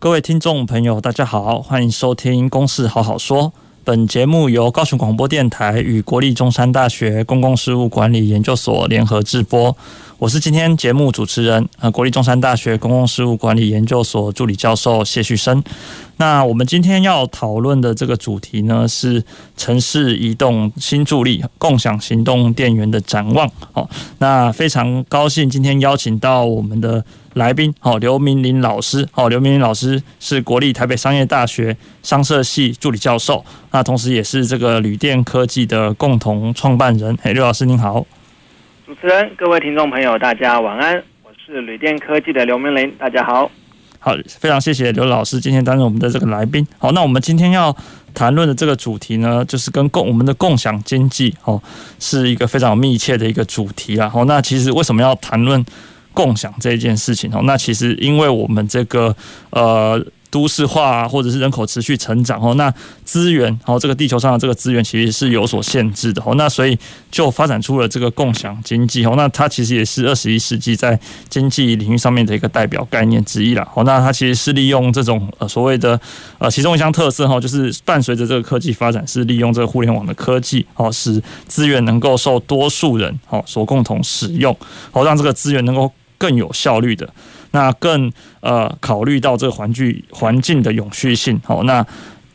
各位听众朋友，大家好，欢迎收听《公事好好说》。本节目由高雄广播电台与国立中山大学公共事务管理研究所联合制播。我是今天节目主持人，呃，国立中山大学公共事务管理研究所助理教授谢旭升。那我们今天要讨论的这个主题呢，是城市移动新助力共享行动电源的展望。好，那非常高兴今天邀请到我们的。来宾，好，刘明霖老师，好，刘明霖老师是国立台北商业大学商社系助理教授，那同时也是这个旅电科技的共同创办人。哎，刘老师您好，主持人，各位听众朋友，大家晚安，我是旅电科技的刘明霖，大家好，好，非常谢谢刘老师今天担任我们的这个来宾。好，那我们今天要谈论的这个主题呢，就是跟共我们的共享经济，哦，是一个非常密切的一个主题啊。好，那其实为什么要谈论？共享这一件事情哦，那其实因为我们这个呃都市化，或者是人口持续成长哦，那资源哦，这个地球上的这个资源其实是有所限制的哦，那所以就发展出了这个共享经济哦，那它其实也是二十一世纪在经济领域上面的一个代表概念之一啦。哦，那它其实是利用这种呃所谓的呃其中一项特色哈，就是伴随着这个科技发展，是利用这个互联网的科技哦，使资源能够受多数人哦所共同使用，好让这个资源能够。更有效率的，那更呃考虑到这个环境环境的永续性，好那。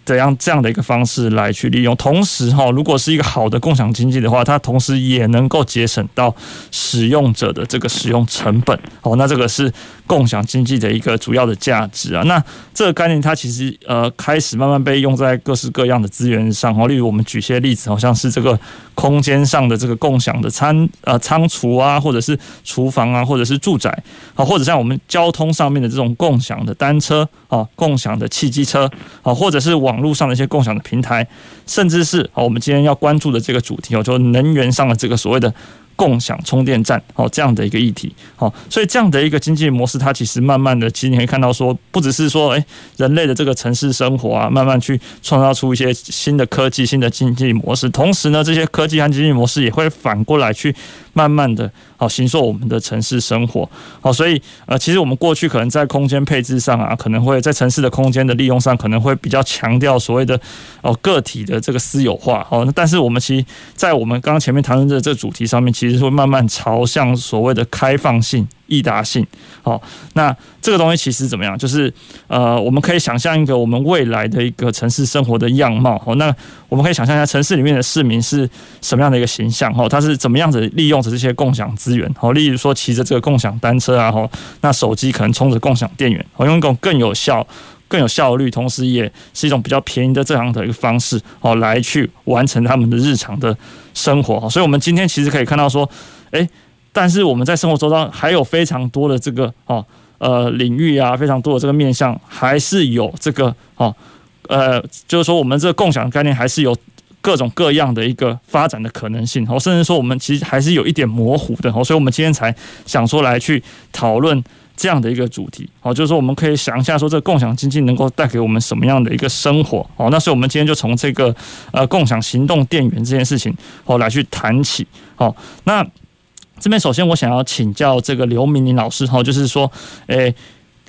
怎样这样的一个方式来去利用？同时哈，如果是一个好的共享经济的话，它同时也能够节省到使用者的这个使用成本。好，那这个是共享经济的一个主要的价值啊。那这个概念它其实呃开始慢慢被用在各式各样的资源上哦。例如我们举些例子，好像是这个空间上的这个共享的餐呃仓储啊，或者是厨房啊，或者是住宅啊，或者像我们交通上面的这种共享的单车啊，共享的汽机车啊，或者是网。网络上的一些共享的平台，甚至是我们今天要关注的这个主题哦，就能源上的这个所谓的。共享充电站，哦，这样的一个议题，好，所以这样的一个经济模式，它其实慢慢的，其实你可以看到说，不只是说，诶，人类的这个城市生活啊，慢慢去创造出一些新的科技、新的经济模式，同时呢，这些科技和经济模式也会反过来去慢慢的，好，形塑我们的城市生活，好，所以，呃，其实我们过去可能在空间配置上啊，可能会在城市的空间的利用上，可能会比较强调所谓的哦个体的这个私有化，好，那但是我们其实，在我们刚刚前面谈论的这个主题上面，其实会慢慢朝向所谓的开放性、易达性。好，那这个东西其实怎么样？就是呃，我们可以想象一个我们未来的一个城市生活的样貌。好，那我们可以想象一下城市里面的市民是什么样的一个形象？哈，他是怎么样子利用着这些共享资源？好，例如说骑着这个共享单车啊，哈，那手机可能充着共享电源，好，用一种更有效。更有效率，同时也是一种比较便宜的这样的一个方式哦，来去完成他们的日常的生活。所以，我们今天其实可以看到说，诶，但是我们在生活周遭还有非常多的这个哦呃领域啊，非常多的这个面向，还是有这个哦呃，就是说我们这个共享的概念还是有各种各样的一个发展的可能性哦，甚至说我们其实还是有一点模糊的哦，所以我们今天才想说来去讨论。这样的一个主题，好，就是说我们可以想一下，说这个共享经济能够带给我们什么样的一个生活，好，那所以我们今天就从这个呃共享行动电源这件事情，好来去谈起，好，那这边首先我想要请教这个刘明霖老师，哈，就是说，诶。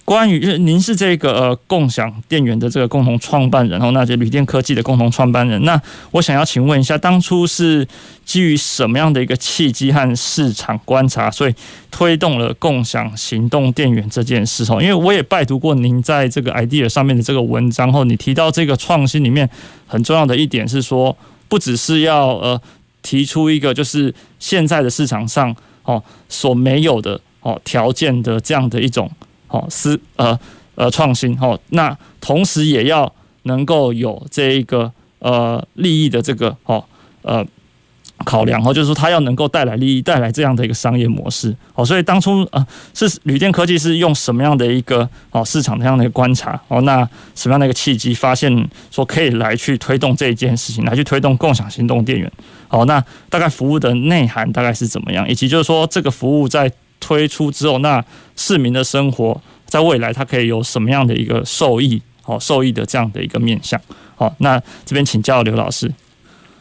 关于您是这个呃共享电源的这个共同创办人，然后那就旅电科技的共同创办人。那我想要请问一下，当初是基于什么样的一个契机和市场观察，所以推动了共享行动电源这件事？哦，因为我也拜读过您在这个 idea 上面的这个文章后，你提到这个创新里面很重要的一点是说，不只是要呃提出一个就是现在的市场上哦所没有的哦条件的这样的一种。哦，是呃呃创新哦，那同时也要能够有这一个呃利益的这个哦呃考量哦，就是说它要能够带来利益，带来这样的一个商业模式哦，所以当初呃是旅电科技是用什么样的一个哦市场这样的一个观察哦，那什么样的一个契机发现说可以来去推动这一件事情，来去推动共享行动电源哦，那大概服务的内涵大概是怎么样，以及就是说这个服务在推出之后，那市民的生活在未来它可以有什么样的一个受益哦，受益的这样的一个面向哦，那这边请教刘老师。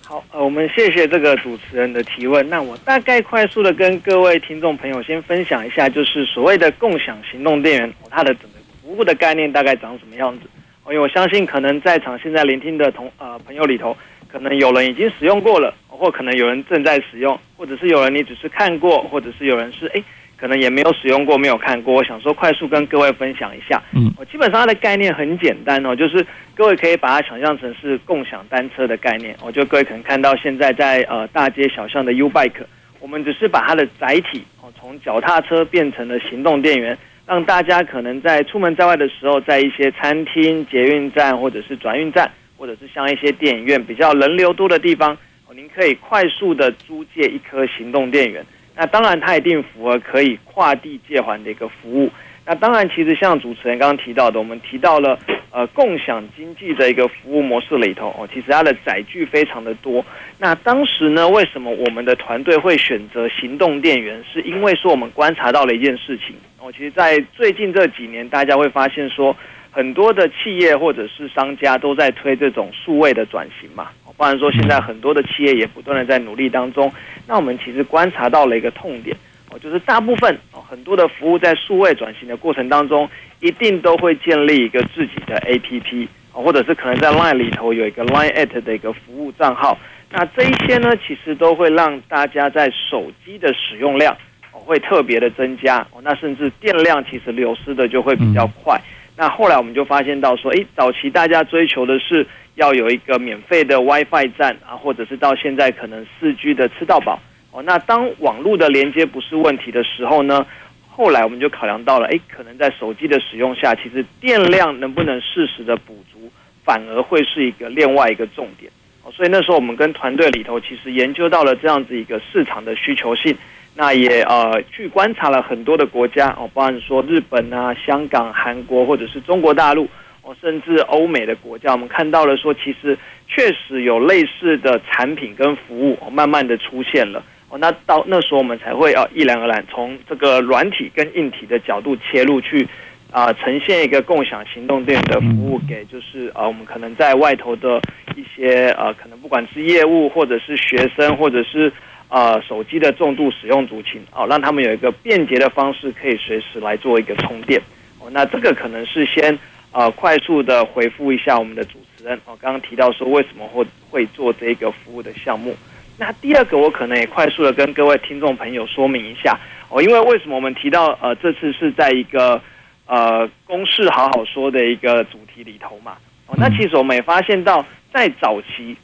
好，呃，我们谢谢这个主持人的提问。那我大概快速的跟各位听众朋友先分享一下，就是所谓的共享行动电源，它的整个服务的概念大概长什么样子。因为我相信，可能在场现在聆听的同呃朋友里头，可能有人已经使用过了，或可能有人正在使用，或者是有人你只是看过，或者是有人是哎。可能也没有使用过，没有看过。我想说，快速跟各位分享一下。嗯，我基本上它的概念很简单哦，就是各位可以把它想象成是共享单车的概念。我觉得各位可能看到现在在呃大街小巷的 U Bike，我们只是把它的载体哦从脚踏车变成了行动电源，让大家可能在出门在外的时候，在一些餐厅、捷运站或者是转运站，或者是像一些电影院比较人流多的地方，哦，您可以快速的租借一颗行动电源。那当然，它一定符合可以跨地借还的一个服务。那当然，其实像主持人刚刚提到的，我们提到了呃共享经济的一个服务模式里头哦，其实它的载具非常的多。那当时呢，为什么我们的团队会选择行动电源？是因为说我们观察到了一件事情哦，其实，在最近这几年，大家会发现说，很多的企业或者是商家都在推这种数位的转型嘛。不然说，现在很多的企业也不断的在努力当中。那我们其实观察到了一个痛点哦，就是大部分哦很多的服务在数位转型的过程当中，一定都会建立一个自己的 APP 或者是可能在 Line 里头有一个 Line at 的一个服务账号。那这一些呢，其实都会让大家在手机的使用量哦会特别的增加哦，那甚至电量其实流失的就会比较快。那后来我们就发现到说，诶，早期大家追求的是。要有一个免费的 WiFi 站啊，或者是到现在可能四 G 的吃到饱哦。那当网络的连接不是问题的时候呢，后来我们就考量到了，诶，可能在手机的使用下，其实电量能不能适时的补足，反而会是一个另外一个重点哦。所以那时候我们跟团队里头其实研究到了这样子一个市场的需求性，那也呃去观察了很多的国家哦，包含说日本啊、香港、韩国或者是中国大陆。哦，甚至欧美的国家，我们看到了说，其实确实有类似的产品跟服务，哦，慢慢的出现了。哦，那到那时候我们才会啊，一然而然从这个软体跟硬体的角度切入去，啊，呈现一个共享行动电源的服务给，就是啊，我们可能在外头的一些啊，可能不管是业务或者是学生，或者是啊手机的重度使用族群，哦，让他们有一个便捷的方式，可以随时来做一个充电。哦，那这个可能是先。呃，快速的回复一下我们的主持人哦，刚刚提到说为什么会会做这个服务的项目。那第二个，我可能也快速的跟各位听众朋友说明一下哦，因为为什么我们提到呃这次是在一个呃公事好好说的一个主题里头嘛哦，那其实我们也发现到在早期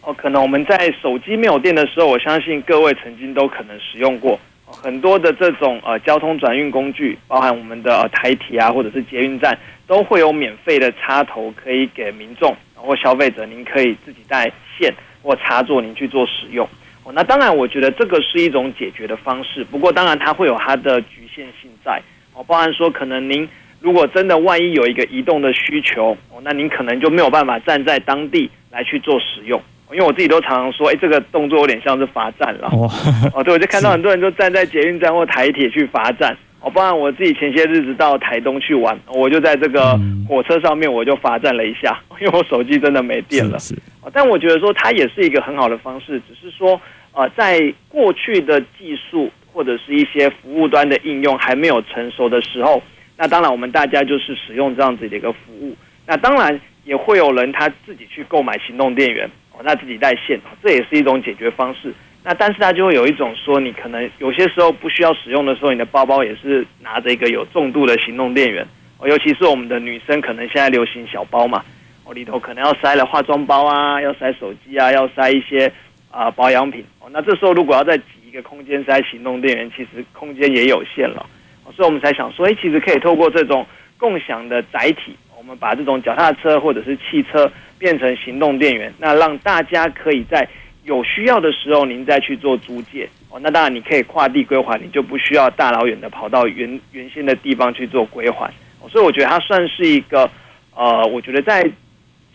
哦，可能我们在手机没有电的时候，我相信各位曾经都可能使用过。很多的这种呃交通转运工具，包含我们的、台铁啊，或者是捷运站，都会有免费的插头可以给民众或消费者，您可以自己带线或插座，您去做使用。哦，那当然，我觉得这个是一种解决的方式。不过，当然它会有它的局限性在。哦，包含说，可能您如果真的万一有一个移动的需求，哦，那您可能就没有办法站在当地来去做使用。因为我自己都常常说，哎，这个动作有点像是罚站了。哦，哦，对，我就看到很多人都站在捷运站或台铁去罚站。哦，不然我自己前些日子到台东去玩，我就在这个火车上面，我就罚站了一下，因为我手机真的没电了。是，是。但我觉得说它也是一个很好的方式，只是说，呃，在过去的技术或者是一些服务端的应用还没有成熟的时候，那当然我们大家就是使用这样子的一个服务。那当然也会有人他自己去购买行动电源。那自己带线，这也是一种解决方式。那但是它就会有一种说，你可能有些时候不需要使用的时候，你的包包也是拿着一个有重度的行动电源。哦，尤其是我们的女生，可能现在流行小包嘛，哦，里头可能要塞了化妆包啊，要塞手机啊，要塞一些啊、保养品。哦，那这时候如果要再挤一个空间塞行动电源，其实空间也有限了。哦，所以我们才想说，哎，其实可以透过这种共享的载体，我们把这种脚踏车或者是汽车。变成行动电源，那让大家可以在有需要的时候您再去做租借哦。那当然你可以跨地归还，你就不需要大老远的跑到原原先的地方去做归还。所以我觉得它算是一个呃，我觉得在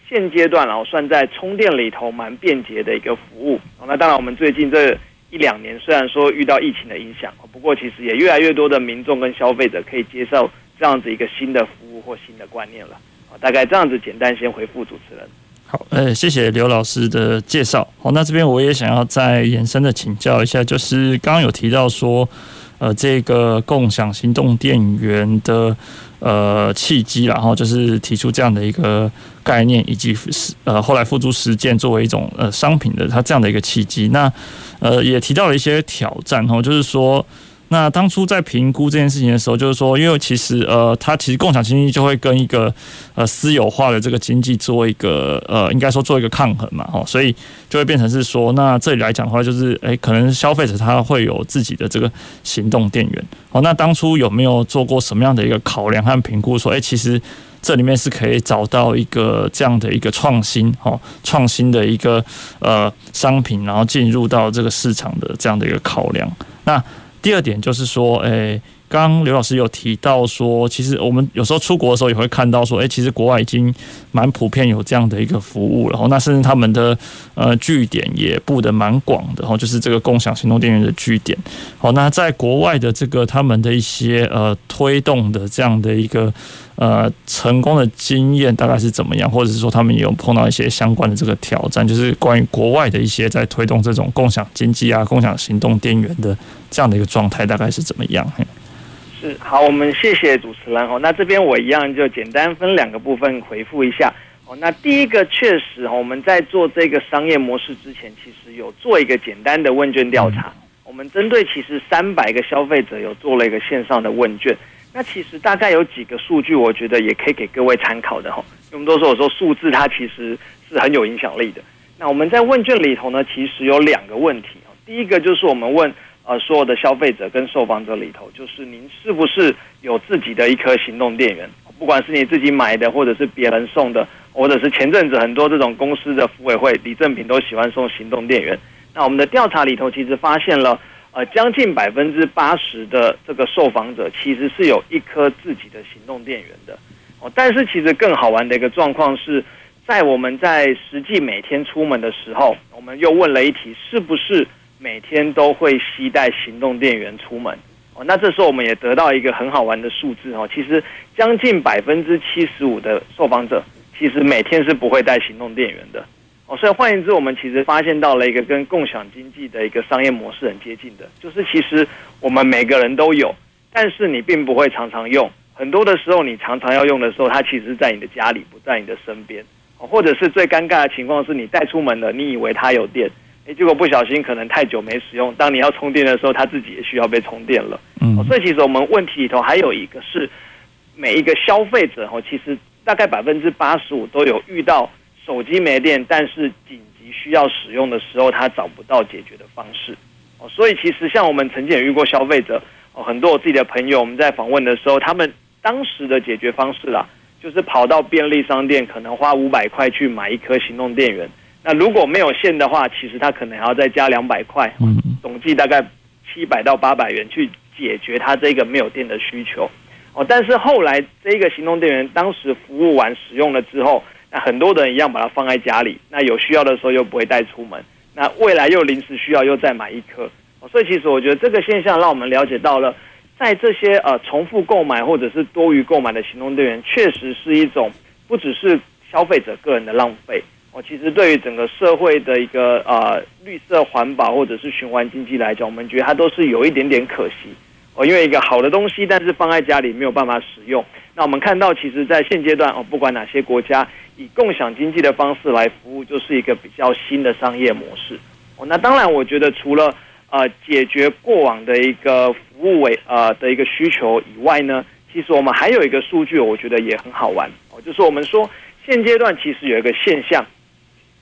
现阶段然后算在充电里头蛮便捷的一个服务。那当然我们最近这一两年虽然说遇到疫情的影响，不过其实也越来越多的民众跟消费者可以接受这样子一个新的服务或新的观念了。大概这样子简单先回复主持人。好，呃，谢谢刘老师的介绍。好，那这边我也想要再延伸的请教一下，就是刚刚有提到说，呃，这个共享行动电源的呃契机，然后就是提出这样的一个概念，以及呃后来付诸实践作为一种呃商品的它这样的一个契机。那呃也提到了一些挑战，哈，就是说。那当初在评估这件事情的时候，就是说，因为其实呃，它其实共享经济就会跟一个呃私有化的这个经济做一个呃，应该说做一个抗衡嘛，哦，所以就会变成是说，那这里来讲的话，就是诶，可能消费者他会有自己的这个行动电源，哦，那当初有没有做过什么样的一个考量和评估，说，诶，其实这里面是可以找到一个这样的一个创新，哦，创新的一个呃商品，然后进入到这个市场的这样的一个考量，那。第二点就是说，诶，刚刘老师有提到说，其实我们有时候出国的时候也会看到说，诶，其实国外已经蛮普遍有这样的一个服务，然后那甚至他们的呃据点也布的蛮广的，然后就是这个共享行动电源的据点。好，那在国外的这个他们的一些呃推动的这样的一个。呃，成功的经验大概是怎么样？或者是说，他们有碰到一些相关的这个挑战，就是关于国外的一些在推动这种共享经济啊、共享行动电源的这样的一个状态，大概是怎么样？是好，我们谢谢主持人哦。那这边我一样就简单分两个部分回复一下哦。那第一个确实，我们在做这个商业模式之前，其实有做一个简单的问卷调查。我们针对其实三百个消费者有做了一个线上的问卷。那其实大概有几个数据，我觉得也可以给各位参考的哈。我们都说，我说数字它其实是很有影响力的。那我们在问卷里头呢，其实有两个问题。第一个就是我们问呃所有的消费者跟受访者里头，就是您是不是有自己的一颗行动电源？不管是你自己买的，或者是别人送的，或者是前阵子很多这种公司的福委会礼赠品都喜欢送行动电源。那我们的调查里头其实发现了。呃，将近百分之八十的这个受访者其实是有一颗自己的行动电源的哦。但是其实更好玩的一个状况是，在我们在实际每天出门的时候，我们又问了一题：是不是每天都会携带行动电源出门？哦，那这时候我们也得到一个很好玩的数字哦。其实将近百分之七十五的受访者其实每天是不会带行动电源的。哦，所以换言之，我们其实发现到了一个跟共享经济的一个商业模式很接近的，就是其实我们每个人都有，但是你并不会常常用。很多的时候，你常常要用的时候，它其实是在你的家里，不在你的身边。或者是最尴尬的情况是你带出门了，你以为它有电，诶，结果不小心可能太久没使用，当你要充电的时候，它自己也需要被充电了。嗯，所以其实我们问题里头还有一个是，每一个消费者哦，其实大概百分之八十五都有遇到。手机没电，但是紧急需要使用的时候，他找不到解决的方式哦。所以其实像我们曾经也遇过消费者哦，很多我自己的朋友，我们在访问的时候，他们当时的解决方式啦，就是跑到便利商店，可能花五百块去买一颗行动电源。那如果没有线的话，其实他可能还要再加两百块，总计大概七百到八百元去解决他这个没有电的需求哦。但是后来这个行动电源当时服务完使用了之后。那很多人一样把它放在家里，那有需要的时候又不会带出门，那未来又临时需要又再买一颗，所以其实我觉得这个现象让我们了解到了，在这些呃重复购买或者是多余购买的行动电源，确实是一种不只是消费者个人的浪费，哦，其实对于整个社会的一个呃绿色环保或者是循环经济来讲，我们觉得它都是有一点点可惜。哦，因为一个好的东西，但是放在家里没有办法使用。那我们看到，其实，在现阶段哦，不管哪些国家以共享经济的方式来服务，就是一个比较新的商业模式。哦，那当然，我觉得除了呃解决过往的一个服务为呃的一个需求以外呢，其实我们还有一个数据，我觉得也很好玩哦，就是我们说现阶段其实有一个现象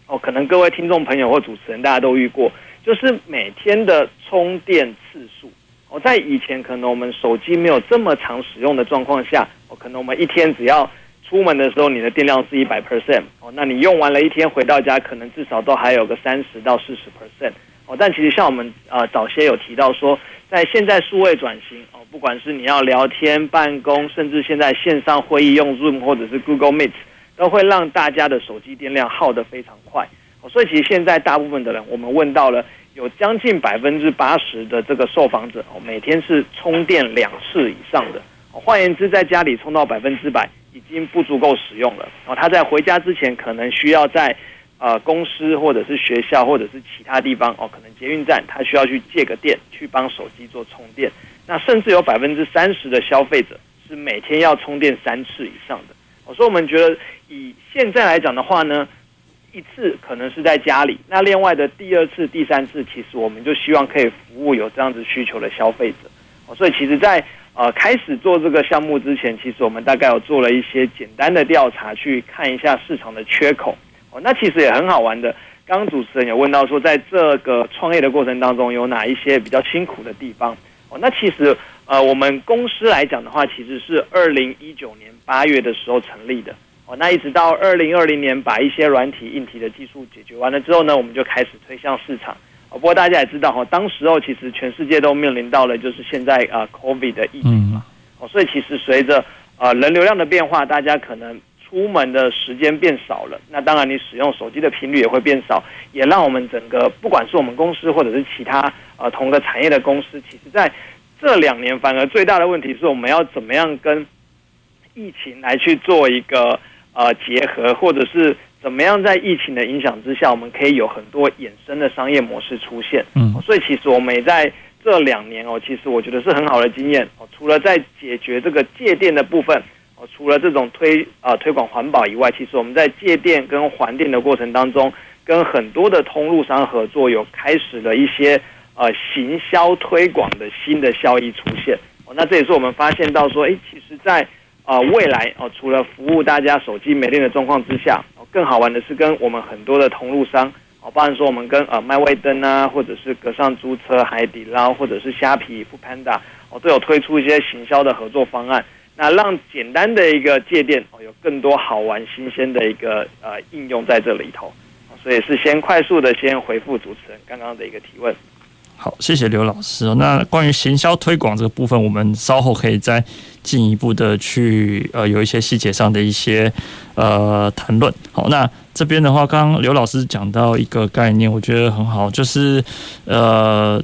哦，可能各位听众朋友或主持人大家都遇过，就是每天的充电次数。哦在以前可能我们手机没有这么常使用的状况下，哦可能我们一天只要出门的时候你的电量是一百 percent 哦，那你用完了一天回到家，可能至少都还有个三十到四十 percent 哦。但其实像我们呃早些有提到说，在现在数位转型哦，不管是你要聊天、办公，甚至现在线上会议用 Zoom 或者是 Google Meet，都会让大家的手机电量耗得非常快哦。所以其实现在大部分的人，我们问到了。有将近百分之八十的这个受访者哦，每天是充电两次以上的。换言之，在家里充到百分之百已经不足够使用了。哦，他在回家之前可能需要在呃公司或者是学校或者是其他地方哦，可能捷运站他需要去借个电去帮手机做充电。那甚至有百分之三十的消费者是每天要充电三次以上的。哦，所以我们觉得以现在来讲的话呢。一次可能是在家里，那另外的第二次、第三次，其实我们就希望可以服务有这样子需求的消费者。所以其实，在呃开始做这个项目之前，其实我们大概有做了一些简单的调查，去看一下市场的缺口。哦，那其实也很好玩的。刚刚主持人有问到说，在这个创业的过程当中，有哪一些比较辛苦的地方？哦，那其实呃，我们公司来讲的话，其实是二零一九年八月的时候成立的。哦那一直到二零二零年，把一些软体、硬体的技术解决完了之后呢，我们就开始推向市场。不过大家也知道哈，当时候其实全世界都面临到了就是现在啊 COVID 的疫情嘛。哦，所以其实随着呃人流量的变化，大家可能出门的时间变少了。那当然，你使用手机的频率也会变少，也让我们整个不管是我们公司或者是其他呃同个产业的公司，其实在这两年反而最大的问题是我们要怎么样跟疫情来去做一个。呃，结合或者是怎么样，在疫情的影响之下，我们可以有很多衍生的商业模式出现。嗯，所以其实我们也在这两年哦，其实我觉得是很好的经验哦。除了在解决这个借电的部分哦，除了这种推啊、呃、推广环保以外，其实我们在借电跟还电的过程当中，跟很多的通路商合作，有开始了一些呃行销推广的新的效益出现。哦，那这也是我们发现到说，哎，其实，在啊、呃，未来哦，除了服务大家手机没电的状况之下，哦，更好玩的是跟我们很多的同路商哦，包含说我们跟呃麦味登啊，或者是格上租车、海底捞，或者是虾皮、foodpanda 哦，都有推出一些行销的合作方案，那让简单的一个借电哦，有更多好玩新鲜的一个呃应用在这里头，所以是先快速的先回复主持人刚刚的一个提问。好，谢谢刘老师。那关于行销推广这个部分，我们稍后可以再进一步的去呃有一些细节上的一些呃谈论。好，那这边的话，刚刚刘老师讲到一个概念，我觉得很好，就是呃。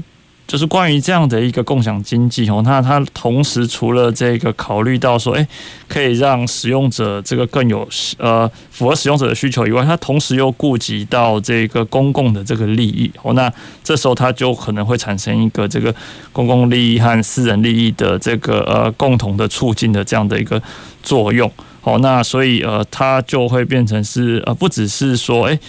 就是关于这样的一个共享经济哦，那它同时除了这个考虑到说，诶，可以让使用者这个更有呃符合使用者的需求以外，它同时又顾及到这个公共的这个利益哦，那这时候它就可能会产生一个这个公共利益和私人利益的这个呃共同的促进的这样的一个作用哦，那所以呃它就会变成是呃不只是说诶。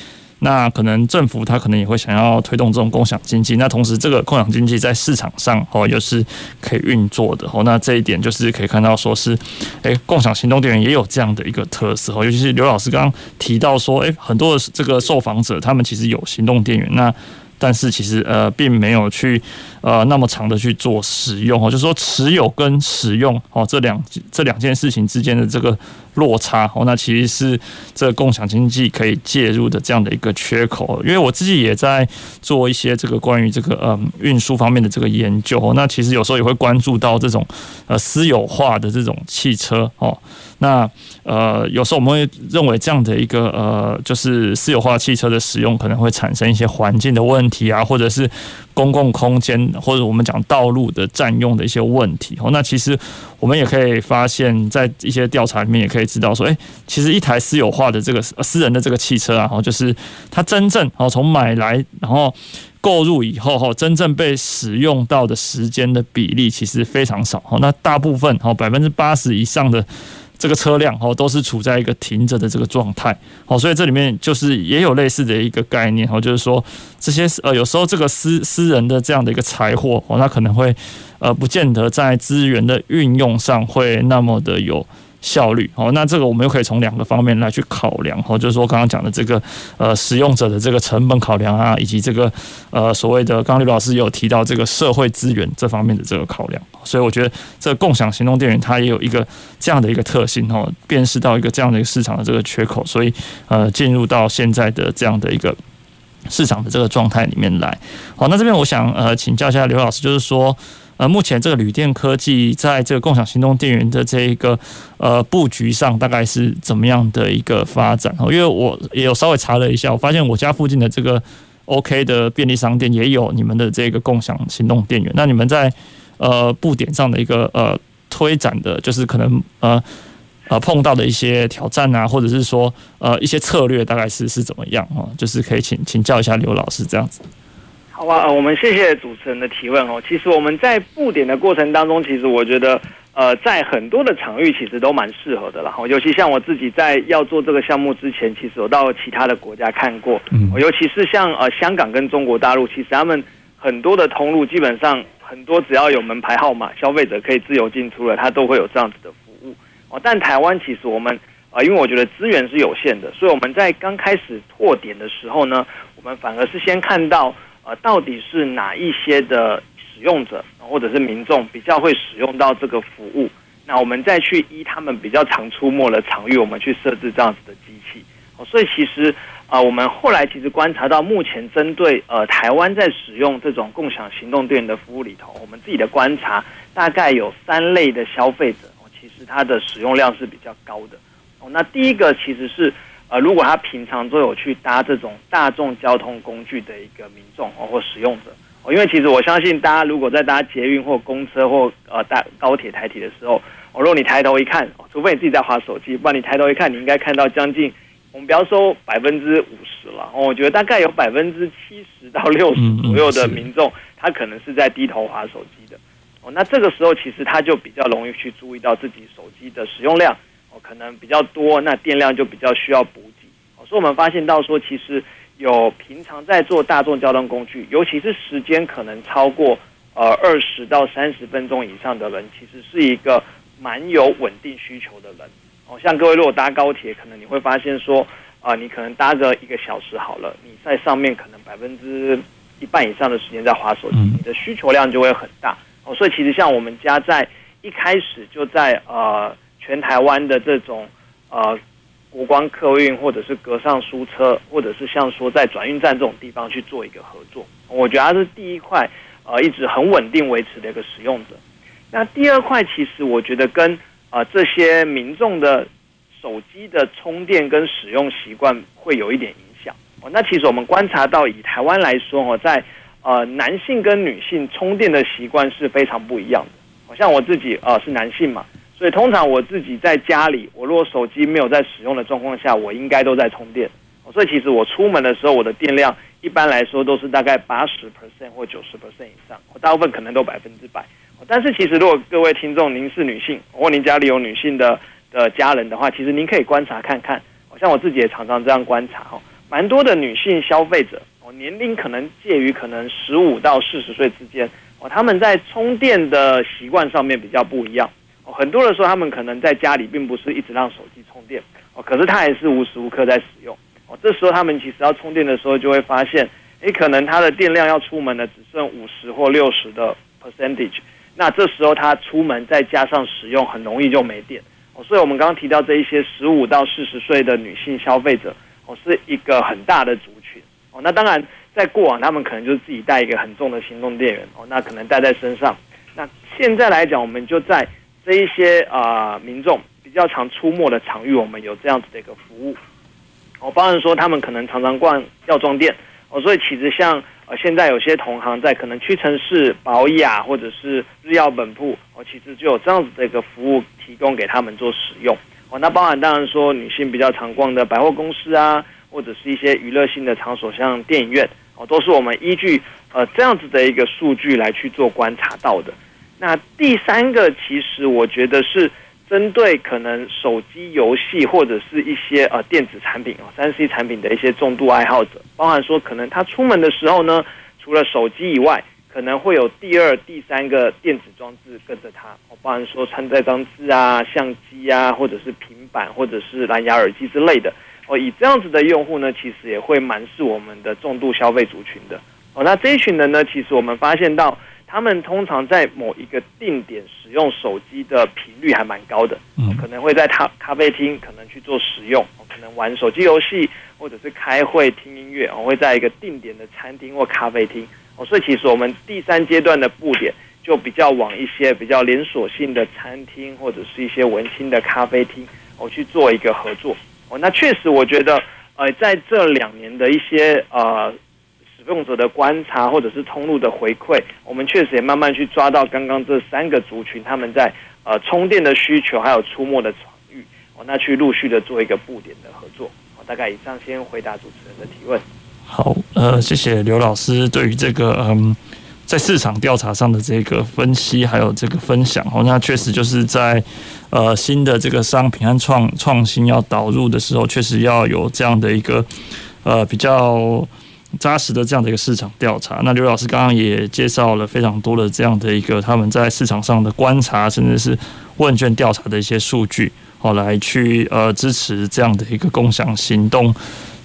那可能政府他可能也会想要推动这种共享经济，那同时这个共享经济在市场上哦又是可以运作的哦，那这一点就是可以看到说是，诶，共享行动电源也有这样的一个特色哦，尤其是刘老师刚刚提到说，诶，很多的这个受访者他们其实有行动电源，那但是其实呃并没有去呃那么长的去做使用哦，就是说持有跟使用哦这两这两件事情之间的这个。落差哦，那其实是这共享经济可以介入的这样的一个缺口。因为我自己也在做一些这个关于这个嗯运输方面的这个研究，那其实有时候也会关注到这种呃私有化的这种汽车哦。那呃有时候我们会认为这样的一个呃就是私有化汽车的使用可能会产生一些环境的问题啊，或者是公共空间或者我们讲道路的占用的一些问题哦。那其实我们也可以发现，在一些调查里面也可以。知道说，诶，其实一台私有化的这个私人的这个汽车啊，哈，就是它真正哦从买来然后购入以后哈，真正被使用到的时间的比例其实非常少哈。那大部分哈百分之八十以上的这个车辆哦都是处在一个停着的这个状态。哦，所以这里面就是也有类似的一个概念哦，就是说这些呃有时候这个私私人的这样的一个财货哦，那可能会呃不见得在资源的运用上会那么的有。效率哦，那这个我们又可以从两个方面来去考量哦，就是说刚刚讲的这个呃使用者的这个成本考量啊，以及这个呃所谓的刚刚刘老师有提到这个社会资源这方面的这个考量，所以我觉得这共享行动电源它也有一个这样的一个特性哦，辨识到一个这样的一个市场的这个缺口，所以呃进入到现在的这样的一个市场的这个状态里面来。好，那这边我想呃请教一下刘老师，就是说。呃，目前这个旅电科技在这个共享行动电源的这一个呃布局上，大概是怎么样的一个发展？哦，因为我也有稍微查了一下，我发现我家附近的这个 OK 的便利商店也有你们的这个共享行动电源。那你们在呃布点上的一个呃推展的，就是可能呃呃碰到的一些挑战啊，或者是说呃一些策略，大概是是怎么样啊？就是可以请请教一下刘老师这样子。好吧，呃，我们谢谢主持人的提问哦。其实我们在布点的过程当中，其实我觉得，呃，在很多的场域其实都蛮适合的啦。尤其像我自己在要做这个项目之前，其实我到其他的国家看过，嗯，尤其是像呃香港跟中国大陆，其实他们很多的通路基本上很多只要有门牌号码，消费者可以自由进出了，它都会有这样子的服务哦。但台湾其实我们呃，因为我觉得资源是有限的，所以我们在刚开始拓点的时候呢，我们反而是先看到。呃，到底是哪一些的使用者或者是民众比较会使用到这个服务？那我们再去依他们比较常出没的场域，我们去设置这样子的机器。哦，所以其实啊，我们后来其实观察到，目前针对呃台湾在使用这种共享行动电源的服务里头，我们自己的观察大概有三类的消费者，哦，其实它的使用量是比较高的。哦，那第一个其实是。呃，如果他平常都有去搭这种大众交通工具的一个民众哦，或使用者哦，因为其实我相信大家如果在搭捷运或公车或呃搭高铁、台铁的时候，哦，如果你抬头一看，除非你自己在划手机，不然你抬头一看，你应该看到将近我们不要说百分之五十了哦，我觉得大概有百分之七十到六十左右的民众，他可能是在低头划手机的哦。那这个时候其实他就比较容易去注意到自己手机的使用量。可能比较多，那电量就比较需要补给。哦所以我们发现到说，其实有平常在做大众交通工具，尤其是时间可能超过呃二十到三十分钟以上的人，其实是一个蛮有稳定需求的人。哦，像各位如果搭高铁，可能你会发现说，啊、呃，你可能搭个一个小时好了，你在上面可能百分之一半以上的时间在滑手机，你的需求量就会很大。哦，所以其实像我们家在一开始就在呃。全台湾的这种呃国光客运或者是格上书车，或者是像说在转运站这种地方去做一个合作，我觉得它是第一块呃一直很稳定维持的一个使用者。那第二块其实我觉得跟呃这些民众的手机的充电跟使用习惯会有一点影响。哦，那其实我们观察到以台湾来说哦，在呃男性跟女性充电的习惯是非常不一样的。好像我自己呃是男性嘛。所以通常我自己在家里，我如果手机没有在使用的状况下，我应该都在充电。所以其实我出门的时候，我的电量一般来说都是大概八十 percent 或九十 percent 以上，我大部分可能都百分之百。但是其实如果各位听众您是女性，或您家里有女性的的家人的话，其实您可以观察看看。像我自己也常常这样观察哈，蛮多的女性消费者，哦，年龄可能介于可能十五到四十岁之间，哦，他们在充电的习惯上面比较不一样。很多人说，他们可能在家里并不是一直让手机充电哦，可是他还是无时无刻在使用哦。这时候他们其实要充电的时候，就会发现，诶，可能他的电量要出门的只剩五十或六十的 percentage。那这时候他出门再加上使用，很容易就没电哦。所以我们刚刚提到这一些十五到四十岁的女性消费者哦，是一个很大的族群哦。那当然，在过往他们可能就是自己带一个很重的行动电源哦，那可能带在身上。那现在来讲，我们就在这一些啊、民众比较常出没的场域，我们有这样子的一个服务。我包含说，他们可能常常逛药妆店哦，所以其实像呃，现在有些同行在可能屈臣氏、宝雅或者是日药本铺哦，其实就有这样子的一个服务提供给他们做使用哦。那包含当然说，女性比较常逛的百货公司啊，或者是一些娱乐性的场所，像电影院哦，都是我们依据呃这样子的一个数据来去做观察到的。那第三个，其实我觉得是针对可能手机游戏或者是一些呃电子产品哦，三 C 产品的一些重度爱好者，包含说可能他出门的时候呢，除了手机以外，可能会有第二、第三个电子装置跟着他，哦，包含说穿戴装置啊、相机啊，或者是平板，或者是蓝牙耳机之类的。哦，以这样子的用户呢，其实也会蛮是我们的重度消费族群的。哦，那这一群人呢，其实我们发现到，他们通常在某一个定点使用手机的频率还蛮高的。嗯，可能会在咖咖啡厅可能去做使用，可能玩手机游戏，或者是开会听音乐。哦，会在一个定点的餐厅或咖啡厅。哦，所以其实我们第三阶段的布点就比较往一些比较连锁性的餐厅或者是一些文青的咖啡厅，我，去做一个合作。哦，那确实，我觉得，呃，在这两年的一些呃使用者的观察，或者是通路的回馈，我们确实也慢慢去抓到刚刚这三个族群他们在呃充电的需求，还有出没的场域，哦，那去陆续的做一个布点的合作。哦，大概以上先回答主持人的提问。好，呃，谢谢刘老师对于这个嗯。在市场调查上的这个分析，还有这个分享哦，那确实就是在呃新的这个商品和创创新要导入的时候，确实要有这样的一个呃比较扎实的这样的一个市场调查。那刘老师刚刚也介绍了非常多的这样的一个他们在市场上的观察，甚至是问卷调查的一些数据，好来去呃支持这样的一个共享行动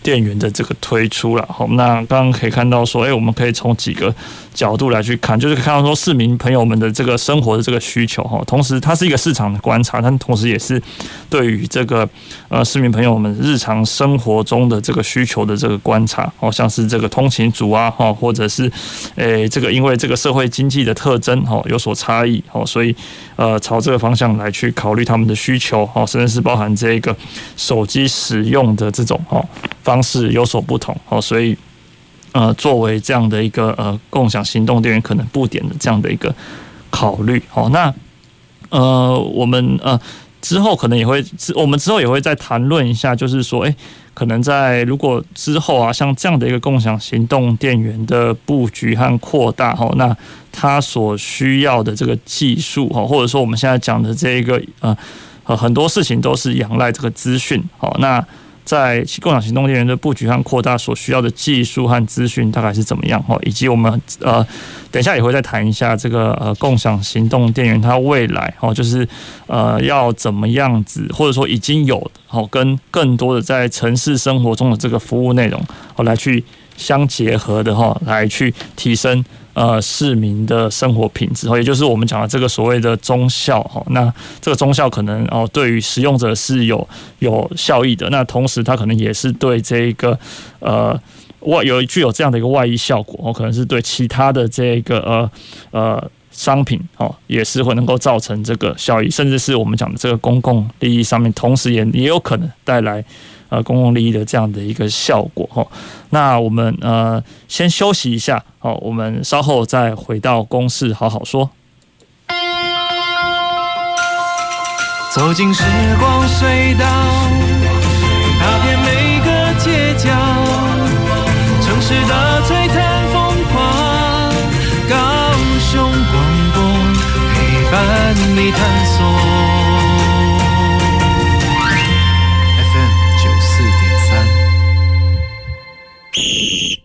电源的这个推出了。好，那刚刚可以看到说，诶，我们可以从几个。角度来去看，就是看到说市民朋友们的这个生活的这个需求哈，同时它是一个市场的观察，但同时也是对于这个呃市民朋友们日常生活中的这个需求的这个观察哦，像是这个通勤族啊哈，或者是诶这个因为这个社会经济的特征哈有所差异哦，所以呃朝这个方向来去考虑他们的需求哦，甚至是包含这个手机使用的这种哦方式有所不同哦，所以。呃，作为这样的一个呃共享行动电源可能布点的这样的一个考虑，好，那呃我们呃之后可能也会，我们之后也会再谈论一下，就是说，诶，可能在如果之后啊，像这样的一个共享行动电源的布局和扩大，哈，那它所需要的这个技术，哈，或者说我们现在讲的这一个呃很多事情都是仰赖这个资讯，好，那。在共享行动电源的布局和扩大所需要的技术和资讯大概是怎么样？哈，以及我们呃，等一下也会再谈一下这个呃共享行动电源它未来哦，就是呃要怎么样子，或者说已经有哦，跟更多的在城市生活中的这个服务内容哦来去相结合的哈，来去提升。呃，市民的生活品质，也就是我们讲的这个所谓的忠孝哈。那这个忠孝可能哦，对于使用者是有有效益的。那同时，它可能也是对这个呃外有具有这样的一个外溢效果哦，可能是对其他的这个呃呃商品哦，也是会能够造成这个效益，甚至是我们讲的这个公共利益上面，同时也也有可能带来。呃，公共利益的这样的一个效果哈，那我们呃先休息一下，好，我们稍后再回到公事好好说。走进时光隧道，踏遍每个街角，城市的璀璨风光，高雄广播陪伴你探索。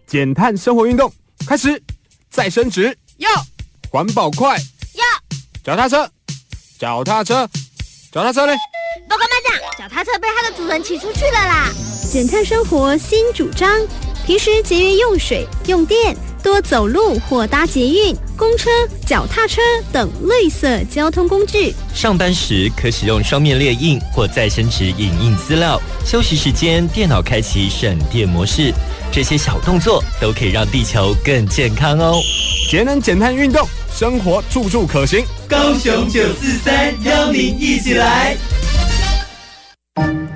减碳生活运动开始，再升职。要环保快。要脚踏车，脚踏车，脚踏车嘞！报告班长，脚踏车被它的主人骑出去了啦！减碳生活新主张，平时节约用水用电，多走路或搭捷运、公车、脚踏车等绿色交通工具。上班时可使用双面列印或再生纸影印资料，休息时间电脑开启省电模式。这些小动作都可以让地球更健康哦！节能减碳运动，生活处处可行。高雄九四三邀您一起来。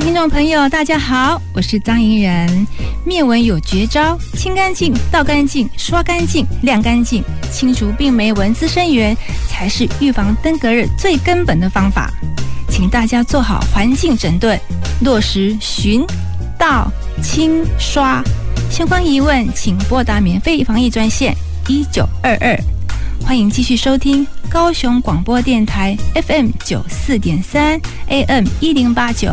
听众朋友，大家好，我是张怡人。灭蚊有绝招，清干净、倒干净、刷干净、晾干净，清除病媒蚊滋生源，才是预防登革热最根本的方法。请大家做好环境整顿，落实巡、倒、清、刷。相关疑问，请拨打免费防疫专线一九二二。欢迎继续收听高雄广播电台 FM 九四点三 AM 一零八九。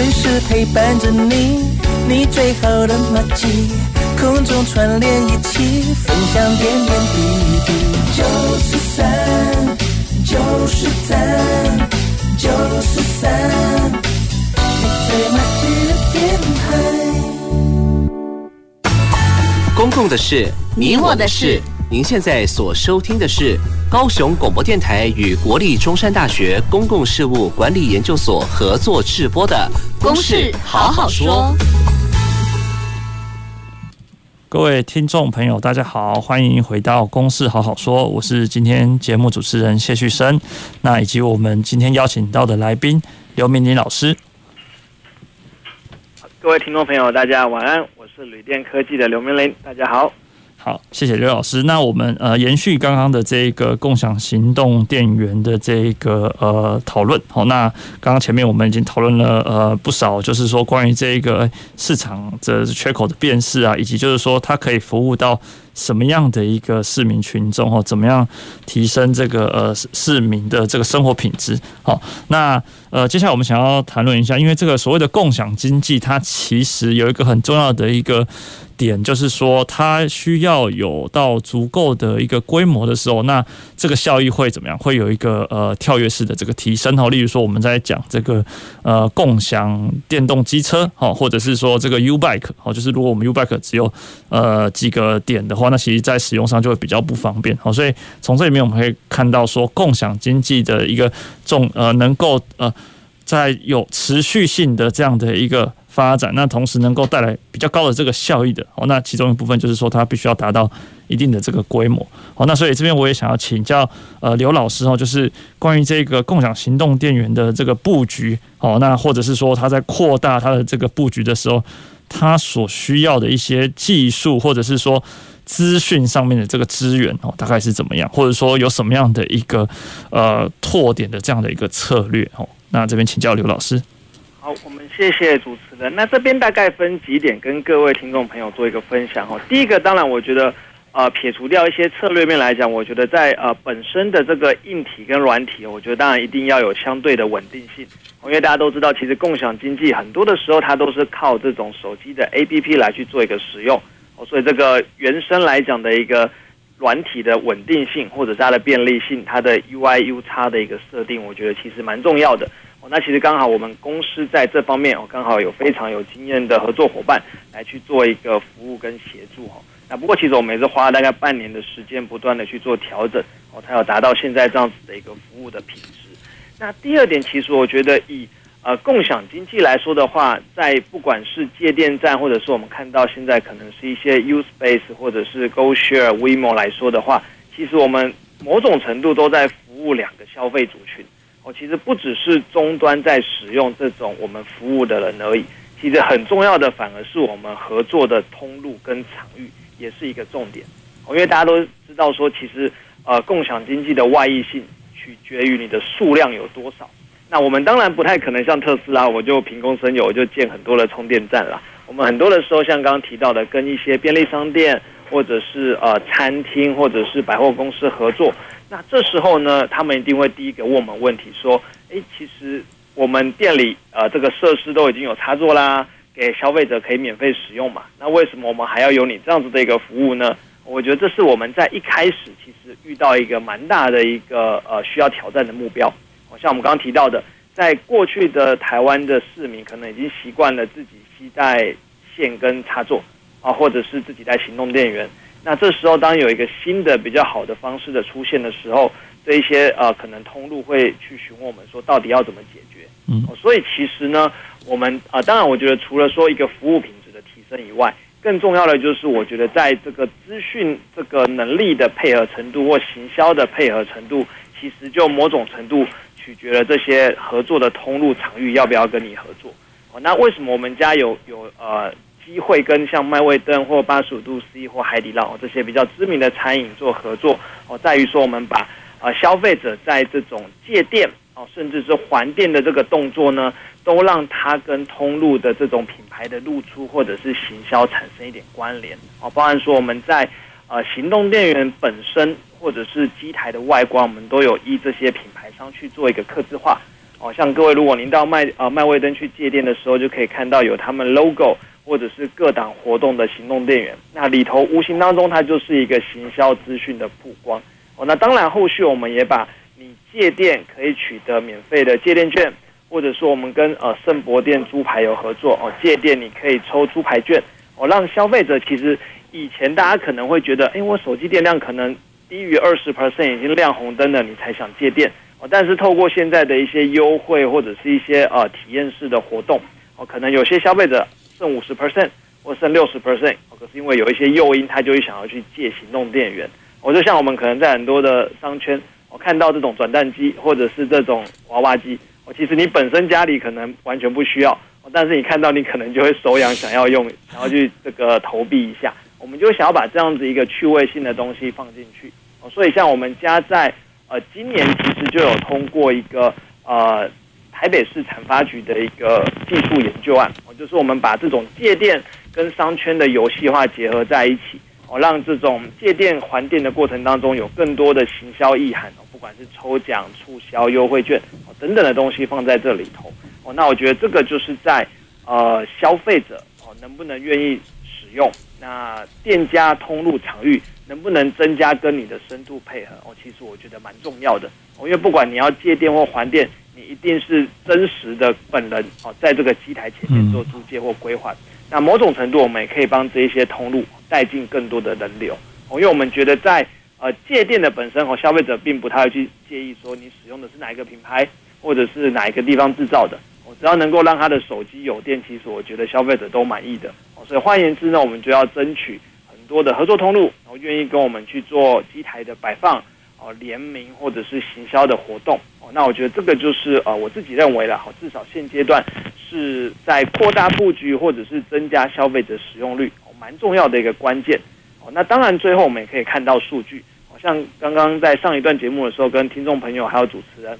随时陪伴着你，你最好的默契，空中串联一起，分享点点滴滴。九十三，九十三，九十三，你最默契的电台。公共的事，你我的事。您现在所收听的是高雄广播电台与国立中山大学公共事务管理研究所合作制播的《公事好好说》。各位听众朋友，大家好，欢迎回到《公事好好说》，我是今天节目主持人谢旭升，那以及我们今天邀请到的来宾刘明林老师。各位听众朋友，大家晚安，我是旅电科技的刘明林，大家好。好，谢谢刘老师。那我们呃延续刚刚的这一个共享行动电源的这一个呃讨论。好，那刚刚前面我们已经讨论了呃不少，就是说关于这一个市场的缺口的辨识啊，以及就是说它可以服务到什么样的一个市民群众哦，怎么样提升这个呃市民的这个生活品质？好，那呃接下来我们想要谈论一下，因为这个所谓的共享经济，它其实有一个很重要的一个。点就是说，它需要有到足够的一个规模的时候，那这个效益会怎么样？会有一个呃跳跃式的这个提升哦。例如说，我们在讲这个呃共享电动机车哦，或者是说这个 U Bike 哦，就是如果我们 U Bike 只有呃几个点的话，那其实在使用上就会比较不方便好。所以从这里面我们可以看到说，共享经济的一个重呃能够呃在有持续性的这样的一个。发展，那同时能够带来比较高的这个效益的哦，那其中一部分就是说它必须要达到一定的这个规模哦，那所以这边我也想要请教呃刘老师哦，就是关于这个共享行动电源的这个布局哦，那或者是说它在扩大它的这个布局的时候，它所需要的一些技术或者是说资讯上面的这个资源哦，大概是怎么样，或者说有什么样的一个呃拓点的这样的一个策略哦，那这边请教刘老师。好，我们谢谢主持人。那这边大概分几点跟各位听众朋友做一个分享哦。第一个，当然我觉得，呃，撇除掉一些策略面来讲，我觉得在呃本身的这个硬体跟软体，我觉得当然一定要有相对的稳定性。因为大家都知道，其实共享经济很多的时候它都是靠这种手机的 APP 来去做一个使用，所以这个原生来讲的一个软体的稳定性或者是它的便利性，它的 UI UX 的一个设定，我觉得其实蛮重要的。哦，那其实刚好我们公司在这方面哦，刚好有非常有经验的合作伙伴来去做一个服务跟协助哈。那不过其实我们也是花了大概半年的时间，不断的去做调整哦，才有达到现在这样子的一个服务的品质。那第二点，其实我觉得以呃共享经济来说的话，在不管是借电站，或者是我们看到现在可能是一些 U Space 或者是 Go Share、WeMo 来说的话，其实我们某种程度都在服务两个消费族群。哦，其实不只是终端在使用这种我们服务的人而已，其实很重要的反而是我们合作的通路跟场域也是一个重点。哦，因为大家都知道说，其实呃共享经济的外溢性取决于你的数量有多少。那我们当然不太可能像特斯拉，我就凭空生有，我就建很多的充电站了。我们很多的时候，像刚刚提到的，跟一些便利商店或者是呃餐厅或者是百货公司合作。那这时候呢，他们一定会第一个问我们问题，说：“诶，其实我们店里呃这个设施都已经有插座啦，给消费者可以免费使用嘛？那为什么我们还要有你这样子的一个服务呢？”我觉得这是我们在一开始其实遇到一个蛮大的一个呃需要挑战的目标。像我们刚刚提到的，在过去的台湾的市民可能已经习惯了自己携带线跟插座啊，或者是自己带行动电源。那这时候当有一个新的比较好的方式的出现的时候，这一些呃可能通路会去询问我们说到底要怎么解决。嗯，所以其实呢，我们啊、呃，当然我觉得除了说一个服务品质的提升以外，更重要的就是我觉得在这个资讯这个能力的配合程度或行销的配合程度，其实就某种程度取决了这些合作的通路场域要不要跟你合作。哦，那为什么我们家有有呃？机会跟像麦味登或八十五度 C 或海底捞这些比较知名的餐饮做合作哦，在于说我们把呃消费者在这种借电哦，甚至是还电的这个动作呢，都让它跟通路的这种品牌的露出或者是行销产生一点关联哦，包含说我们在呃行动电源本身或者是机台的外观，我们都有依这些品牌商去做一个刻字化哦，像各位如果您到麦呃麦味登去借电的时候，就可以看到有他们 logo。或者是各档活动的行动电源，那里头无形当中它就是一个行销资讯的曝光哦。那当然，后续我们也把你借电可以取得免费的借电券，或者说我们跟呃圣博店猪排有合作哦，借电你可以抽猪排券哦，让消费者其实以前大家可能会觉得，哎，我手机电量可能低于二十 percent 已经亮红灯了，你才想借电哦。但是透过现在的一些优惠或者是一些呃体验式的活动哦，可能有些消费者。剩五十 percent 或剩六十 percent，可是因为有一些诱因，他就会想要去借行动电源。我就像我们可能在很多的商圈，我看到这种转蛋机或者是这种娃娃机，哦其实你本身家里可能完全不需要，但是你看到你可能就会手痒，想要用，想要去这个投币一下。我们就想要把这样子一个趣味性的东西放进去。所以像我们家在呃今年其实就有通过一个呃。台北市产发局的一个技术研究案，哦，就是我们把这种借电跟商圈的游戏化结合在一起，哦，让这种借电还电的过程当中有更多的行销意涵，哦，不管是抽奖、促销、优惠券，哦，等等的东西放在这里头，哦，那我觉得这个就是在呃消费者哦能不能愿意用，那店家通路场域能不能增加跟你的深度配合，哦，其实我觉得蛮重要的，哦，因为不管你要借电或还电。你一定是真实的本人哦，在这个机台前面做租借或归还。那某种程度，我们也可以帮这一些通路带进更多的人流哦，因为我们觉得在呃借电的本身哦，消费者并不太会去介意说你使用的是哪一个品牌或者是哪一个地方制造的。我只要能够让他的手机有电，其实我觉得消费者都满意的哦。所以换言之呢，我们就要争取很多的合作通路，然后愿意跟我们去做机台的摆放。哦，联名或者是行销的活动哦，那我觉得这个就是呃，我自己认为了，好，至少现阶段是在扩大布局或者是增加消费者使用率，蛮重要的一个关键哦。那当然，最后我们也可以看到数据，好像刚刚在上一段节目的时候，跟听众朋友还有主持人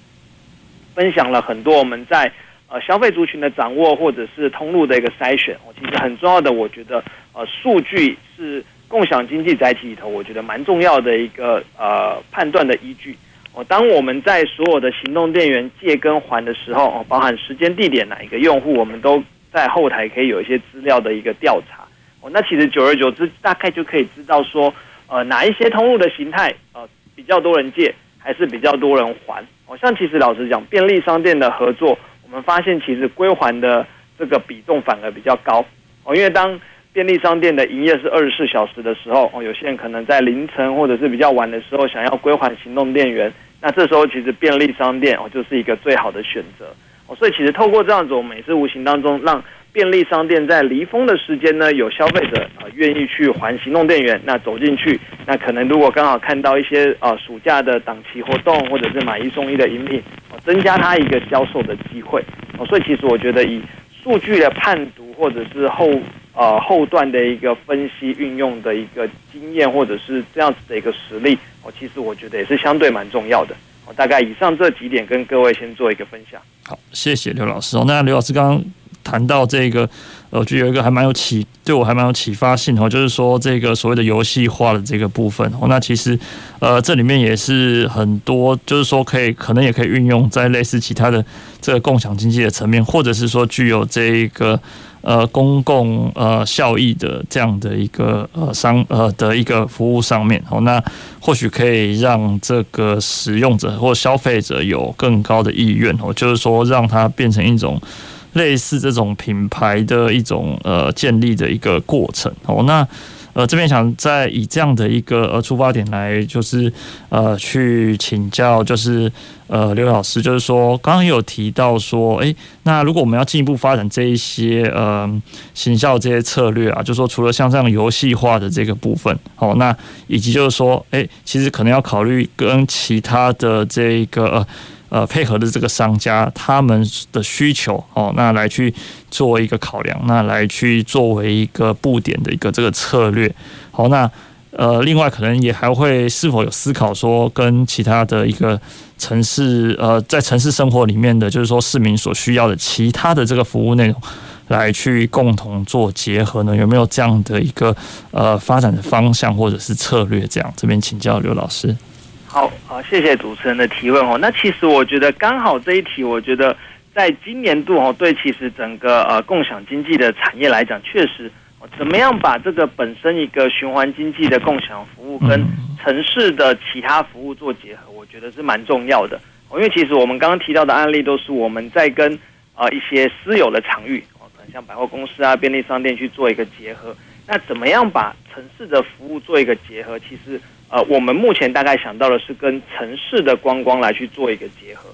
分享了很多我们在呃消费族群的掌握或者是通路的一个筛选，哦，其实很重要的，我觉得呃数据是。共享经济载体里头，我觉得蛮重要的一个呃判断的依据哦。当我们在所有的行动电源借跟还的时候哦，包含时间、地点，哪一个用户，我们都在后台可以有一些资料的一个调查哦。那其实久而久之，大概就可以知道说，呃，哪一些通路的形态呃比较多人借，还是比较多人还哦。像其实老实讲，便利商店的合作，我们发现其实归还的这个比重反而比较高。哦，因为当便利商店的营业是二十四小时的时候，哦，有些人可能在凌晨或者是比较晚的时候想要归还行动电源，那这时候其实便利商店哦就是一个最好的选择。哦，所以其实透过这样子，我们也是无形当中让便利商店在离峰的时间呢，有消费者啊愿意去还行动电源，那走进去，那可能如果刚好看到一些啊暑假的档期活动或者是买一送一的饮品，哦，增加他一个销售的机会哦，所以其实我觉得以数据的判读或者是后。呃，后段的一个分析运用的一个经验，或者是这样子的一个实力，哦，其实我觉得也是相对蛮重要的。大概以上这几点跟各位先做一个分享。好，谢谢刘老师哦。那刘老师刚刚谈到这个，呃，就有一个还蛮有启，对我还蛮有启发性哦，就是说这个所谓的游戏化的这个部分哦，那其实呃这里面也是很多，就是说可以可能也可以运用在类似其他的这个共享经济的层面，或者是说具有这一个。呃公共呃效益的这样的一个呃商呃的一个服务上面哦，那或许可以让这个使用者或消费者有更高的意愿哦，就是说让它变成一种类似这种品牌的一种呃建立的一个过程哦，那。呃，这边想再以这样的一个呃出发点来，就是呃去请教，就是呃刘老师，就是说刚刚有提到说，哎，那如果我们要进一步发展这一些呃行销这些策略啊，就说除了像这样游戏化的这个部分，哦，那以及就是说，哎，其实可能要考虑跟其他的这个。呃呃，配合的这个商家他们的需求哦，那来去做一个考量，那来去作为一个布点的一个这个策略。好，那呃，另外可能也还会是否有思考说，跟其他的一个城市呃，在城市生活里面的，就是说市民所需要的其他的这个服务内容，来去共同做结合呢？有没有这样的一个呃发展的方向或者是策略？这样这边请教刘老师。好，好，谢谢主持人的提问哦。那其实我觉得刚好这一题，我觉得在今年度哦，对其实整个呃共享经济的产业来讲，确实，怎么样把这个本身一个循环经济的共享服务跟城市的其他服务做结合，我觉得是蛮重要的。因为其实我们刚刚提到的案例都是我们在跟呃一些私有的场域哦，可能像百货公司啊、便利商店去做一个结合。那怎么样把城市的服务做一个结合？其实。呃，我们目前大概想到的是跟城市的观光来去做一个结合，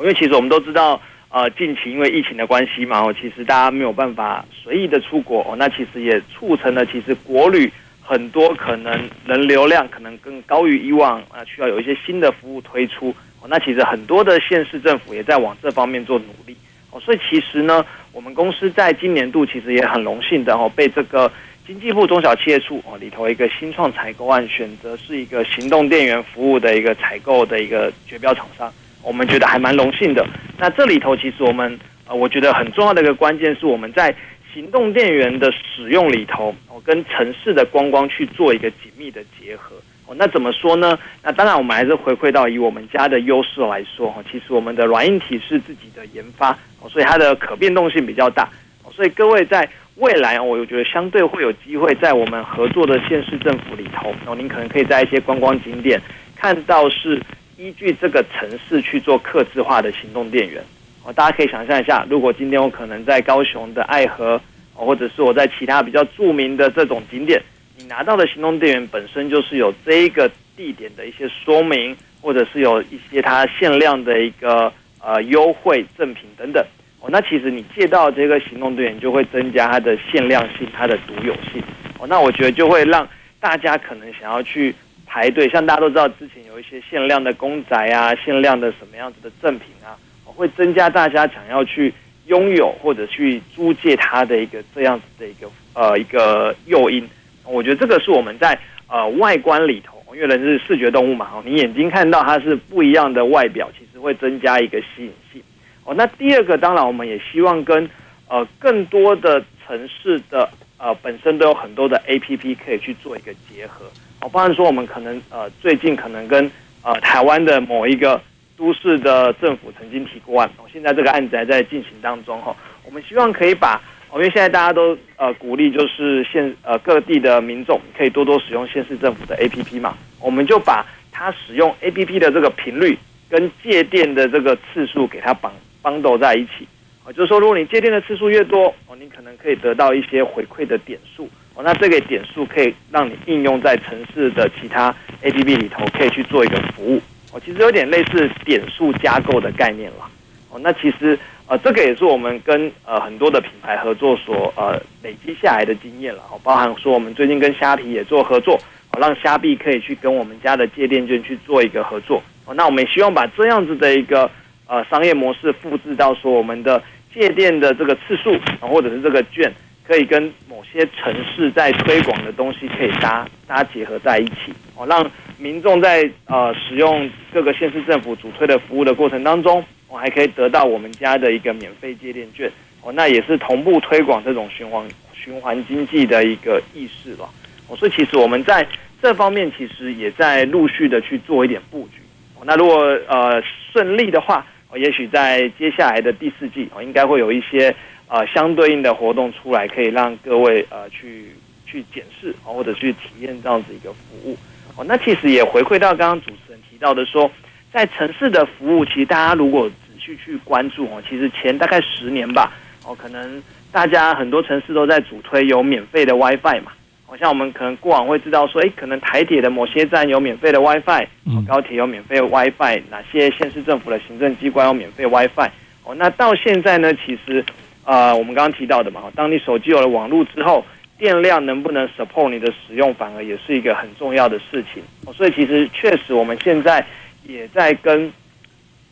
因为其实我们都知道，呃，近期因为疫情的关系嘛，哦，其实大家没有办法随意的出国，哦，那其实也促成了其实国旅很多可能人流量可能更高于以往，啊，需要有一些新的服务推出，哦，那其实很多的县市政府也在往这方面做努力，哦，所以其实呢，我们公司在今年度其实也很荣幸的哦，被这个。经济部中小企业处哦里头一个新创采购案，选择是一个行动电源服务的一个采购的一个绝标厂商，我们觉得还蛮荣幸的。那这里头其实我们呃，我觉得很重要的一个关键是我们在行动电源的使用里头，哦跟城市的观光去做一个紧密的结合。哦，那怎么说呢？那当然我们还是回馈到以我们家的优势来说，哈，其实我们的软硬体是自己的研发，所以它的可变动性比较大，所以各位在。未来我觉得相对会有机会在我们合作的县市政府里头，然后您可能可以在一些观光景点看到是依据这个城市去做客制化的行动电源。哦，大家可以想象一下，如果今天我可能在高雄的爱河，或者是我在其他比较著名的这种景点，你拿到的行动电源本身就是有这一个地点的一些说明，或者是有一些它限量的一个呃优惠赠品等等。哦，那其实你借到这个行动队员，就会增加它的限量性、它的独有性。哦，那我觉得就会让大家可能想要去排队。像大家都知道，之前有一些限量的公仔啊、限量的什么样子的赠品啊，会增加大家想要去拥有或者去租借它的一个这样子的一个呃一个诱因。我觉得这个是我们在呃外观里头，因为人是视觉动物嘛，哦，你眼睛看到它是不一样的外表，其实会增加一个吸引性。哦，那第二个当然，我们也希望跟呃更多的城市的呃本身都有很多的 APP 可以去做一个结合。哦，包含说我们可能呃最近可能跟呃台湾的某一个都市的政府曾经提过案，哦，现在这个案子还在进行当中哈。我们希望可以把，哦，因为现在大家都呃鼓励就是县呃各地的民众可以多多使用县市政府的 APP 嘛，我们就把它使用 APP 的这个频率跟借电的这个次数给它绑。绑斗在一起，啊，就是说，如果你借电的次数越多，哦，你可能可以得到一些回馈的点数，哦，那这个点数可以让你应用在城市的其他 APP 里头，可以去做一个服务，哦，其实有点类似点数加购的概念了，哦，那其实呃，这个也是我们跟呃很多的品牌合作所呃累积下来的经验了，哦，包含说我们最近跟虾皮也做合作，哦，让虾币可以去跟我们家的借电券去做一个合作，哦，那我们也希望把这样子的一个。呃，商业模式复制到说我们的借电的这个次数，啊或者是这个券，可以跟某些城市在推广的东西可以搭搭结合在一起，哦，让民众在呃使用各个县市政府主推的服务的过程当中，我还可以得到我们家的一个免费借电券，哦，那也是同步推广这种循环循环经济的一个意识吧，哦，所以其实我们在这方面其实也在陆续的去做一点布局，那如果呃顺利的话。也许在接下来的第四季，哦，应该会有一些呃相对应的活动出来，可以让各位呃去去检视或者去体验这样子一个服务哦。那其实也回馈到刚刚主持人提到的说，在城市的服务，其实大家如果仔细去关注哦，其实前大概十年吧哦，可能大家很多城市都在主推有免费的 WiFi 嘛。好像我们可能过往会知道说，哎，可能台铁的某些站有免费的 WiFi，高铁有免费 WiFi，哪些县市政府的行政机关有免费 WiFi？哦，那到现在呢，其实，呃，我们刚刚提到的嘛，当你手机有了网络之后，电量能不能 support 你的使用，反而也是一个很重要的事情。哦，所以其实确实我们现在也在跟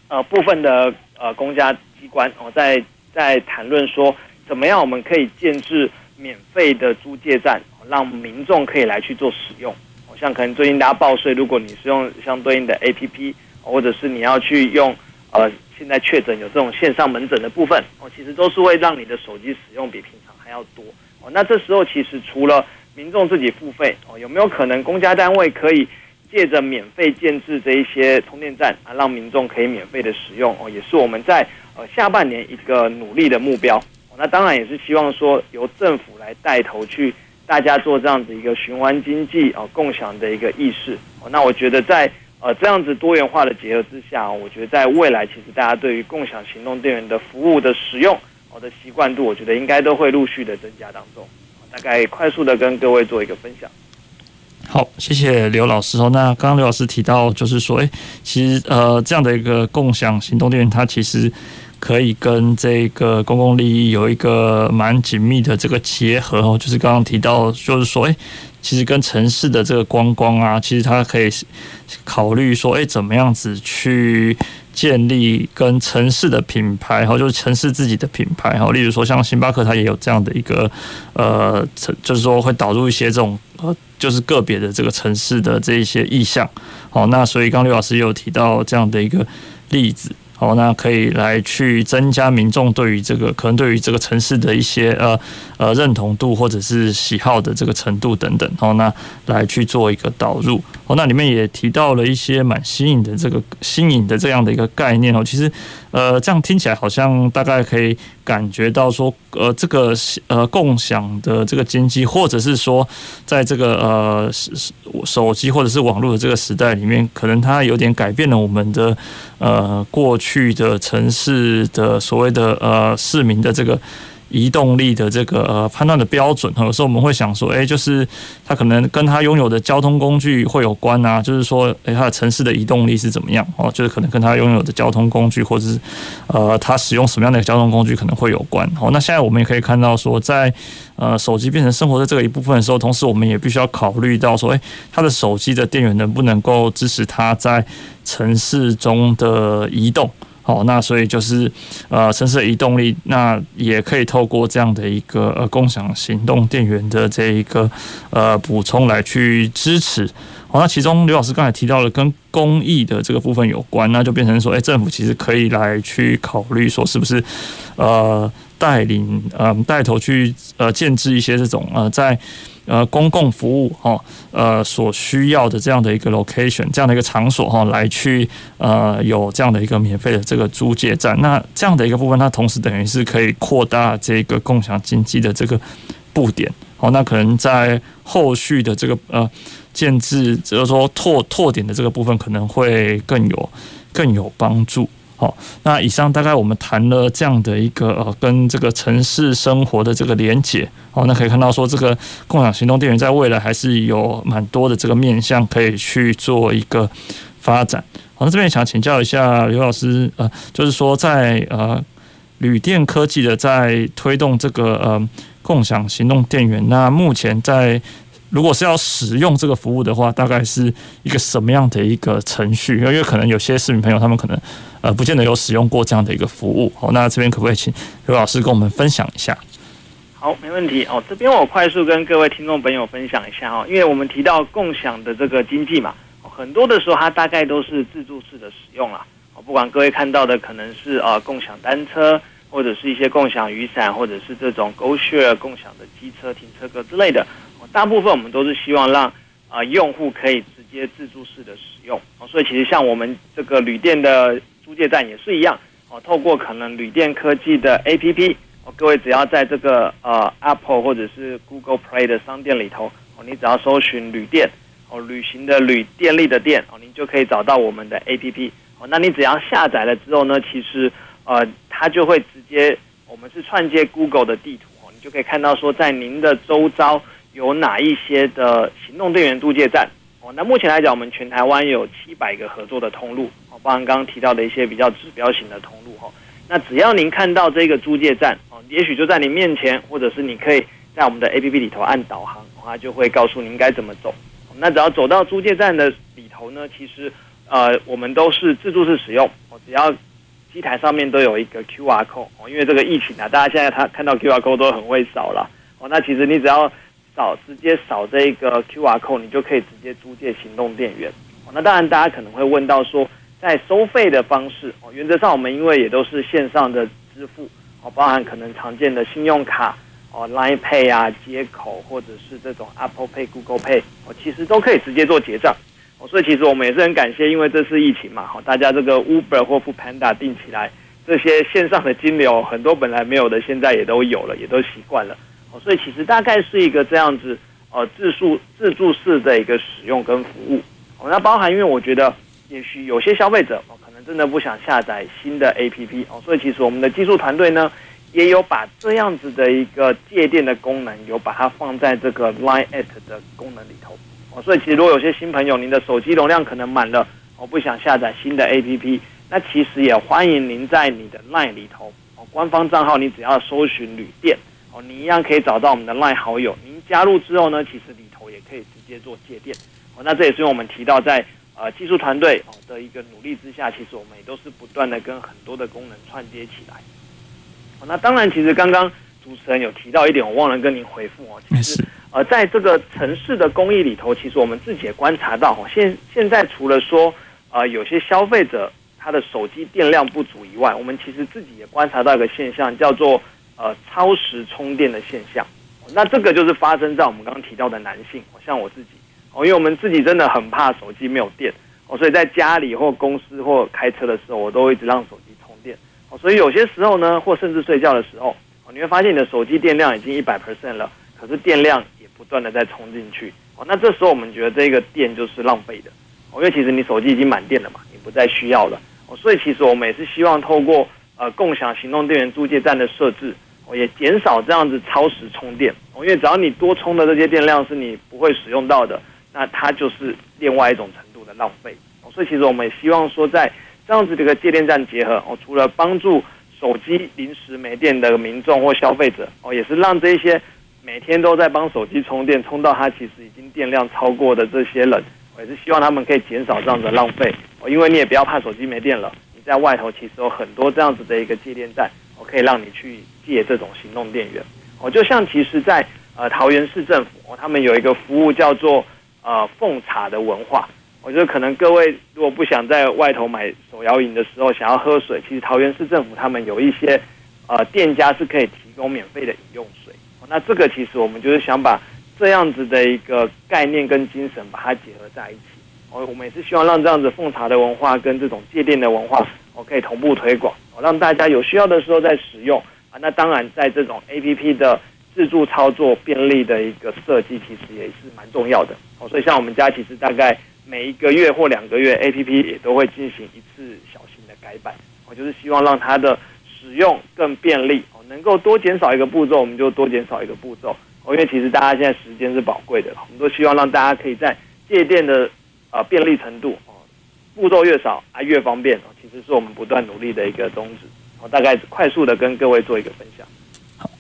呃部分的呃公家机关哦，在在谈论说，怎么样我们可以建置免费的租借站。让民众可以来去做使用，像可能最近大家报税，如果你是用相对应的 APP，或者是你要去用，呃，现在确诊有这种线上门诊的部分，哦，其实都是会让你的手机使用比平常还要多，哦，那这时候其实除了民众自己付费，哦，有没有可能公家单位可以借着免费建置这一些充电站啊，让民众可以免费的使用，哦，也是我们在呃下半年一个努力的目标，哦，那当然也是希望说由政府来带头去。大家做这样子一个循环经济啊，共享的一个意识。那我觉得在呃这样子多元化的结合之下，我觉得在未来其实大家对于共享行动电源的服务的使用，我的习惯度，我觉得应该都会陆续的增加当中。大概快速的跟各位做一个分享。好，谢谢刘老师哦。那刚刚刘老师提到，就是说，哎，其实呃这样的一个共享行动电源，它其实。可以跟这个公共利益有一个蛮紧密的这个结合哦，就是刚刚提到，就是说，诶，其实跟城市的这个观光啊，其实它可以考虑说，诶，怎么样子去建立跟城市的品牌，然后，就是城市自己的品牌，哈，例如说像星巴克，它也有这样的一个呃，就是说会导入一些这种呃，就是个别的这个城市的这一些意向，好，那所以刚刘老师也有提到这样的一个例子。哦，那可以来去增加民众对于这个可能对于这个城市的一些呃呃认同度或者是喜好的这个程度等等。然后，那来去做一个导入。哦，那里面也提到了一些蛮新颖的这个新颖的这样的一个概念哦。其实呃这样听起来好像大概可以感觉到说呃这个呃共享的这个经济，或者是说在这个呃手手机或者是网络的这个时代里面，可能它有点改变了我们的呃过。去的城市的所谓的呃市民的这个移动力的这个呃判断的标准，有时候我们会想说，哎，就是他可能跟他拥有的交通工具会有关啊，就是说，哎，他的城市的移动力是怎么样哦？就是可能跟他拥有的交通工具，或者是呃他使用什么样的交通工具可能会有关。哦，那现在我们也可以看到说，在呃手机变成生活的这个一部分的时候，同时我们也必须要考虑到说，哎，他的手机的电源能不能够支持他在城市中的移动？好，那所以就是呃，城市的移动力，那也可以透过这样的一个呃共享行动电源的这一个呃补充来去支持。好，那其中刘老师刚才提到了跟公益的这个部分有关，那就变成说，哎，政府其实可以来去考虑说，是不是呃带领呃带头去呃建置一些这种呃在。呃，公共服务哈，呃，所需要的这样的一个 location，这样的一个场所哈，来去呃有这样的一个免费的这个租借站，那这样的一个部分，它同时等于是可以扩大这个共享经济的这个布点，好，那可能在后续的这个呃建制，就是说拓拓点的这个部分，可能会更有更有帮助。好，那以上大概我们谈了这样的一个呃，跟这个城市生活的这个连结。好，那可以看到说，这个共享行动电源在未来还是有蛮多的这个面向可以去做一个发展。好，那这边想请教一下刘老师，呃，就是说在呃旅电科技的在推动这个呃共享行动电源，那目前在如果是要使用这个服务的话，大概是一个什么样的一个程序？因为可能有些市民朋友他们可能。呃，不见得有使用过这样的一个服务。好，那这边可不可以请刘老师跟我们分享一下？好，没问题。哦，这边我快速跟各位听众朋友分享一下哦，因为我们提到共享的这个经济嘛，很多的时候它大概都是自助式的使用啦。不管各位看到的可能是呃共享单车，或者是一些共享雨伞，或者是这种 GoShare 共享的机车停车格之类的，大部分我们都是希望让啊、用户可以直接自助式的使用。所以其实像我们这个旅店的。租借站也是一样哦，透过可能旅店科技的 APP 哦各位只要在这个呃 Apple 或者是 Google Play 的商店里头哦，你只要搜寻旅店哦，旅行的旅，电力的电哦，您就可以找到我们的 APP 哦。那你只要下载了之后呢，其实呃它就会直接我们是串接 Google 的地图，你就可以看到说在您的周遭有哪一些的行动电源租借站哦。那目前来讲，我们全台湾有七百个合作的通路哦，包含刚刚提到的一些比较指标型的通路哈。那只要您看到这个租借站哦，也许就在您面前，或者是你可以在我们的 APP 里头按导航，它就会告诉您该怎么走。那只要走到租借站的里头呢，其实呃我们都是自助式使用哦，只要机台上面都有一个 QR code 哦，因为这个疫情啊，大家现在他看到 QR code 都很会扫了哦。那其实你只要扫直接扫这个 QR code，你就可以直接租借行动电源。那当然大家可能会问到说，在收费的方式哦，原则上我们因为也都是线上的支付哦，包含可能常见的信用卡哦、Line Pay 啊接口，或者是这种 Apple Pay、Google Pay 哦，其实都可以直接做结账哦。所以其实我们也是很感谢，因为这次疫情嘛，好，大家这个 Uber 或者 Panda 定起来这些线上的金流，很多本来没有的，现在也都有了，也都习惯了哦。所以其实大概是一个这样子呃自助自助式的一个使用跟服务哦。那包含因为我觉得。也许有些消费者哦，可能真的不想下载新的 APP 哦，所以其实我们的技术团队呢，也有把这样子的一个借电的功能，有把它放在这个 Line@ 的功能里头哦。所以其实如果有些新朋友，您的手机容量可能满了，哦，不想下载新的 APP，那其实也欢迎您在你的 Line 里头哦，官方账号你只要搜寻旅店哦，你一样可以找到我们的 Line 好友。您加入之后呢，其实里头也可以直接做借电哦。那这也是因为我们提到在。呃，技术团队哦的一个努力之下，其实我们也都是不断的跟很多的功能串接起来。哦，那当然，其实刚刚主持人有提到一点，我忘了跟您回复哦。其实，呃，在这个城市的公益里头，其实我们自己也观察到，哦，现现在除了说，呃，有些消费者他的手机电量不足以外，我们其实自己也观察到一个现象，叫做呃超时充电的现象。那这个就是发生在我们刚刚提到的男性，像我自己。哦，因为我们自己真的很怕手机没有电哦，所以在家里或公司或开车的时候，我都一直让手机充电哦。所以有些时候呢，或甚至睡觉的时候，你会发现你的手机电量已经一百 percent 了，可是电量也不断的在充进去哦。那这时候我们觉得这个电就是浪费的哦，因为其实你手机已经满电了嘛，你不再需要了哦。所以其实我们也是希望透过呃共享行动电源租借站的设置，也减少这样子超时充电哦。因为只要你多充的这些电量是你不会使用到的。那它就是另外一种程度的浪费，所以其实我们也希望说，在这样子的一个借电站结合哦，除了帮助手机临时没电的民众或消费者哦，也是让这些每天都在帮手机充电，充到它其实已经电量超过的这些人，也是希望他们可以减少这样子的浪费哦，因为你也不要怕手机没电了，你在外头其实有很多这样子的一个借电站，我可以让你去借这种行动电源哦，就像其实在呃桃园市政府哦，他们有一个服务叫做。呃，奉茶的文化，我觉得可能各位如果不想在外头买手摇饮的时候想要喝水，其实桃园市政府他们有一些呃店家是可以提供免费的饮用水。那这个其实我们就是想把这样子的一个概念跟精神把它结合在一起。我我们也是希望让这样子奉茶的文化跟这种借电的文化，我可以同步推广，让大家有需要的时候再使用啊。那当然，在这种 APP 的。自助操作便利的一个设计，其实也是蛮重要的哦。所以像我们家，其实大概每一个月或两个月，APP 也都会进行一次小型的改版。我就是希望让它的使用更便利，能够多减少一个步骤，我们就多减少一个步骤哦。因为其实大家现在时间是宝贵的，我们都希望让大家可以在借电的啊便利程度，步骤越少啊越方便。其实是我们不断努力的一个宗旨。我大概快速的跟各位做一个分享。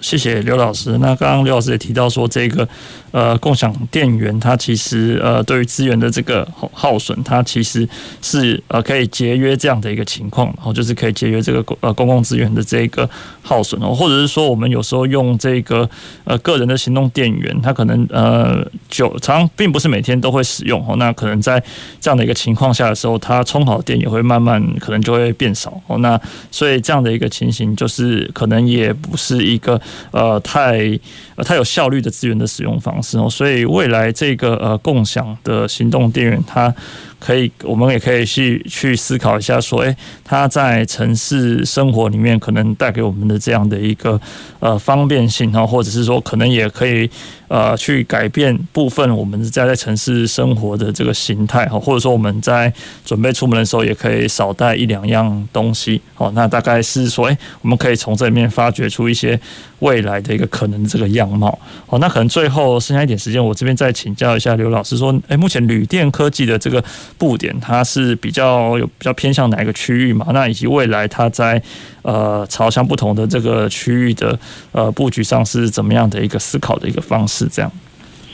谢谢刘老师。那刚刚刘老师也提到说，这个呃共享电源，它其实呃对于资源的这个耗损，它其实是呃可以节约这样的一个情况，然后就是可以节约这个呃公共资源的这个耗损哦，或者是说我们有时候用这个呃个人的行动电源，它可能呃久常并不是每天都会使用哦，那可能在这样的一个情况下的时候，它充好电也会慢慢可能就会变少哦，那所以这样的一个情形就是可能也不是一个。呃太呃太有效率的资源的使用方式哦，所以未来这个呃共享的行动电源它。可以，我们也可以去去思考一下，说，诶，它在城市生活里面可能带给我们的这样的一个呃方便性哈，或者是说，可能也可以呃去改变部分我们在在城市生活的这个形态哈，或者说我们在准备出门的时候也可以少带一两样东西，好，那大概是说，诶，我们可以从这里面发掘出一些未来的一个可能这个样貌，好，那可能最后剩下一点时间，我这边再请教一下刘老师说，诶，目前旅电科技的这个。布点它是比较有比较偏向哪一个区域嘛？那以及未来它在呃朝向不同的这个区域的呃布局上是怎么样的一个思考的一个方式？这样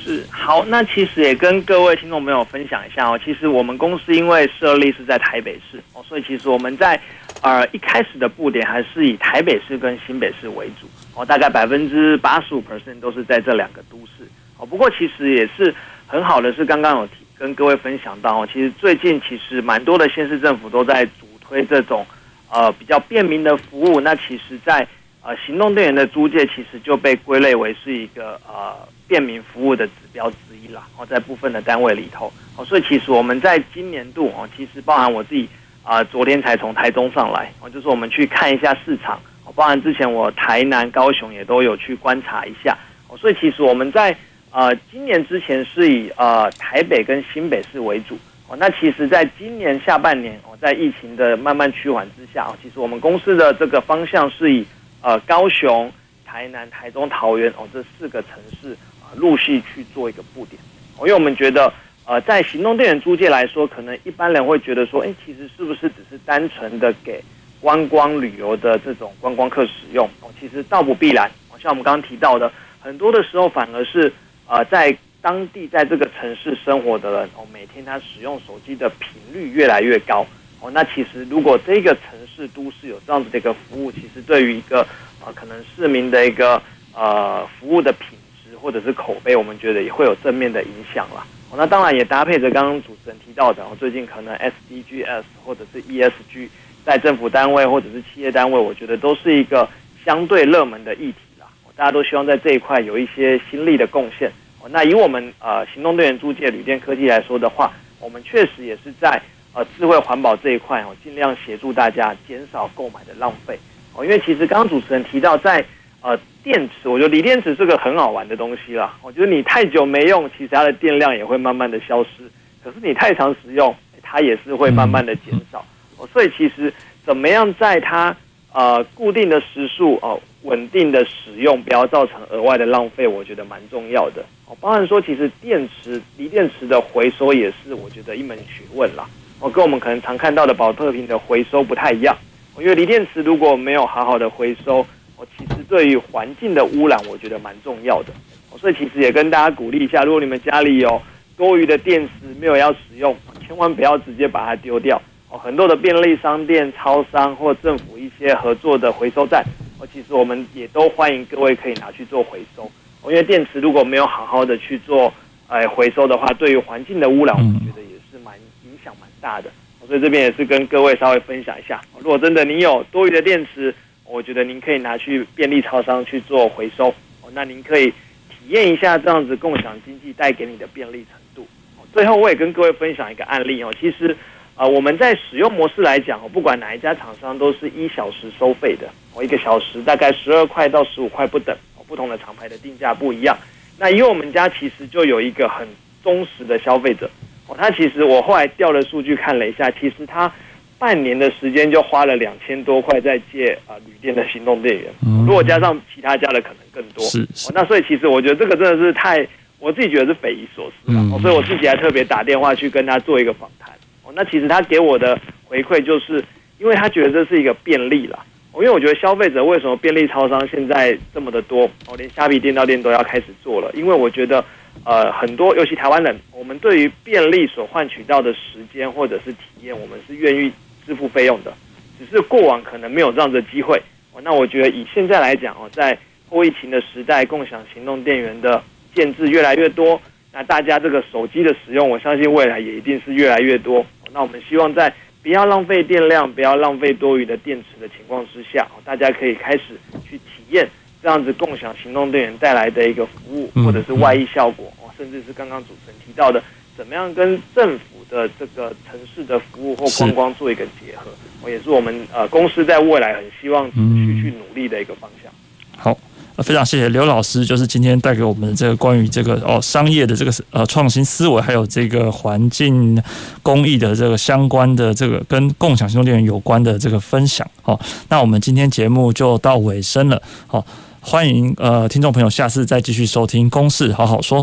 是好，那其实也跟各位听众朋友分享一下哦。其实我们公司因为设立是在台北市哦，所以其实我们在呃一开始的布点还是以台北市跟新北市为主哦，大概百分之八十五 percent 都是在这两个都市哦。不过其实也是很好的，是刚刚有提。跟各位分享到，其实最近其实蛮多的县市政府都在主推这种呃比较便民的服务。那其实在，呃行动电源的租借，其实就被归类为是一个呃便民服务的指标之一啦。哦，在部分的单位里头，哦，所以其实我们在今年度哦，其实包含我自己啊、昨天才从台中上来，哦，就是我们去看一下市场，包含之前我台南、高雄也都有去观察一下，所以其实我们在。呃，今年之前是以呃台北跟新北市为主哦。那其实，在今年下半年哦，在疫情的慢慢趋缓之下，其实我们公司的这个方向是以呃高雄、台南、台中、桃园哦这四个城市啊陆续去做一个布点。因为我们觉得呃在行动电源租借来说，可能一般人会觉得说，哎，其实是不是只是单纯的给观光旅游的这种观光客使用哦？其实倒不必然。像我们刚刚提到的，很多的时候反而是。呃，在当地在这个城市生活的人哦，每天他使用手机的频率越来越高哦。那其实如果这个城市都市有这样子的一个服务，其实对于一个呃可能市民的一个呃服务的品质或者是口碑，我们觉得也会有正面的影响啦。哦，那当然也搭配着刚刚主持人提到的，哦，最近可能 SDGs 或者是 ESG 在政府单位或者是企业单位，我觉得都是一个相对热门的议题。大家都希望在这一块有一些新力的贡献。那以我们呃行动队员租借旅店科技来说的话，我们确实也是在呃智慧环保这一块哦，尽量协助大家减少购买的浪费哦。因为其实刚刚主持人提到在呃电池，我觉得锂电池是个很好玩的东西啦。我觉得你太久没用，其实它的电量也会慢慢的消失。可是你太常使用，它也是会慢慢的减少。哦，所以其实怎么样在它呃固定的时数哦。稳定的使用，不要造成额外的浪费，我觉得蛮重要的。哦，包含说，其实电池、锂电池的回收也是我觉得一门学问啦。哦，跟我们可能常看到的宝特瓶的回收不太一样。因为锂电池如果没有好好的回收，哦，其实对于环境的污染，我觉得蛮重要的。所以其实也跟大家鼓励一下，如果你们家里有多余的电池没有要使用，千万不要直接把它丢掉。哦，很多的便利商店、超商或政府一些合作的回收站。哦，其实我们也都欢迎各位可以拿去做回收。哦因为电池如果没有好好的去做，呃，回收的话，对于环境的污染，我们觉得也是蛮影响蛮大的。所以这边也是跟各位稍微分享一下。如果真的你有多余的电池，我觉得您可以拿去便利超商去做回收。哦，那您可以体验一下这样子共享经济带给你的便利程度。最后，我也跟各位分享一个案例哦，其实。啊、呃，我们在使用模式来讲，不管哪一家厂商都是一小时收费的，我一个小时大概十二块到十五块不等，不同的厂牌的定价不一样。那因为我们家其实就有一个很忠实的消费者，哦，他其实我后来调了数据看了一下，其实他半年的时间就花了两千多块在借啊旅店的行动电源，如果加上其他家的可能更多。是，是、哦，那所以其实我觉得这个真的是太，我自己觉得是匪夷所思了、哦，所以我自己还特别打电话去跟他做一个访谈。那其实他给我的回馈就是，因为他觉得这是一个便利啦。因为我觉得消费者为什么便利超商现在这么的多，哦，连虾皮店到店都要开始做了。因为我觉得，呃，很多尤其台湾人，我们对于便利所换取到的时间或者是体验，我们是愿意支付费用的。只是过往可能没有这样的机会。那我觉得以现在来讲哦，在后疫情的时代，共享行动电源的建置越来越多，那大家这个手机的使用，我相信未来也一定是越来越多。那我们希望在不要浪费电量、不要浪费多余的电池的情况之下，大家可以开始去体验这样子共享行动电源带来的一个服务，或者是外溢效果，哦，甚至是刚刚主持人提到的，怎么样跟政府的这个城市的服务或观光做一个结合，我也是我们呃公司在未来很希望持续去努力的一个方向。好。非常谢谢刘老师，就是今天带给我们这个关于这个哦商业的这个呃创新思维，还有这个环境公益的这个相关的这个跟共享行动电源有关的这个分享。好，那我们今天节目就到尾声了。好，欢迎呃听众朋友下次再继续收听《公事好好说》。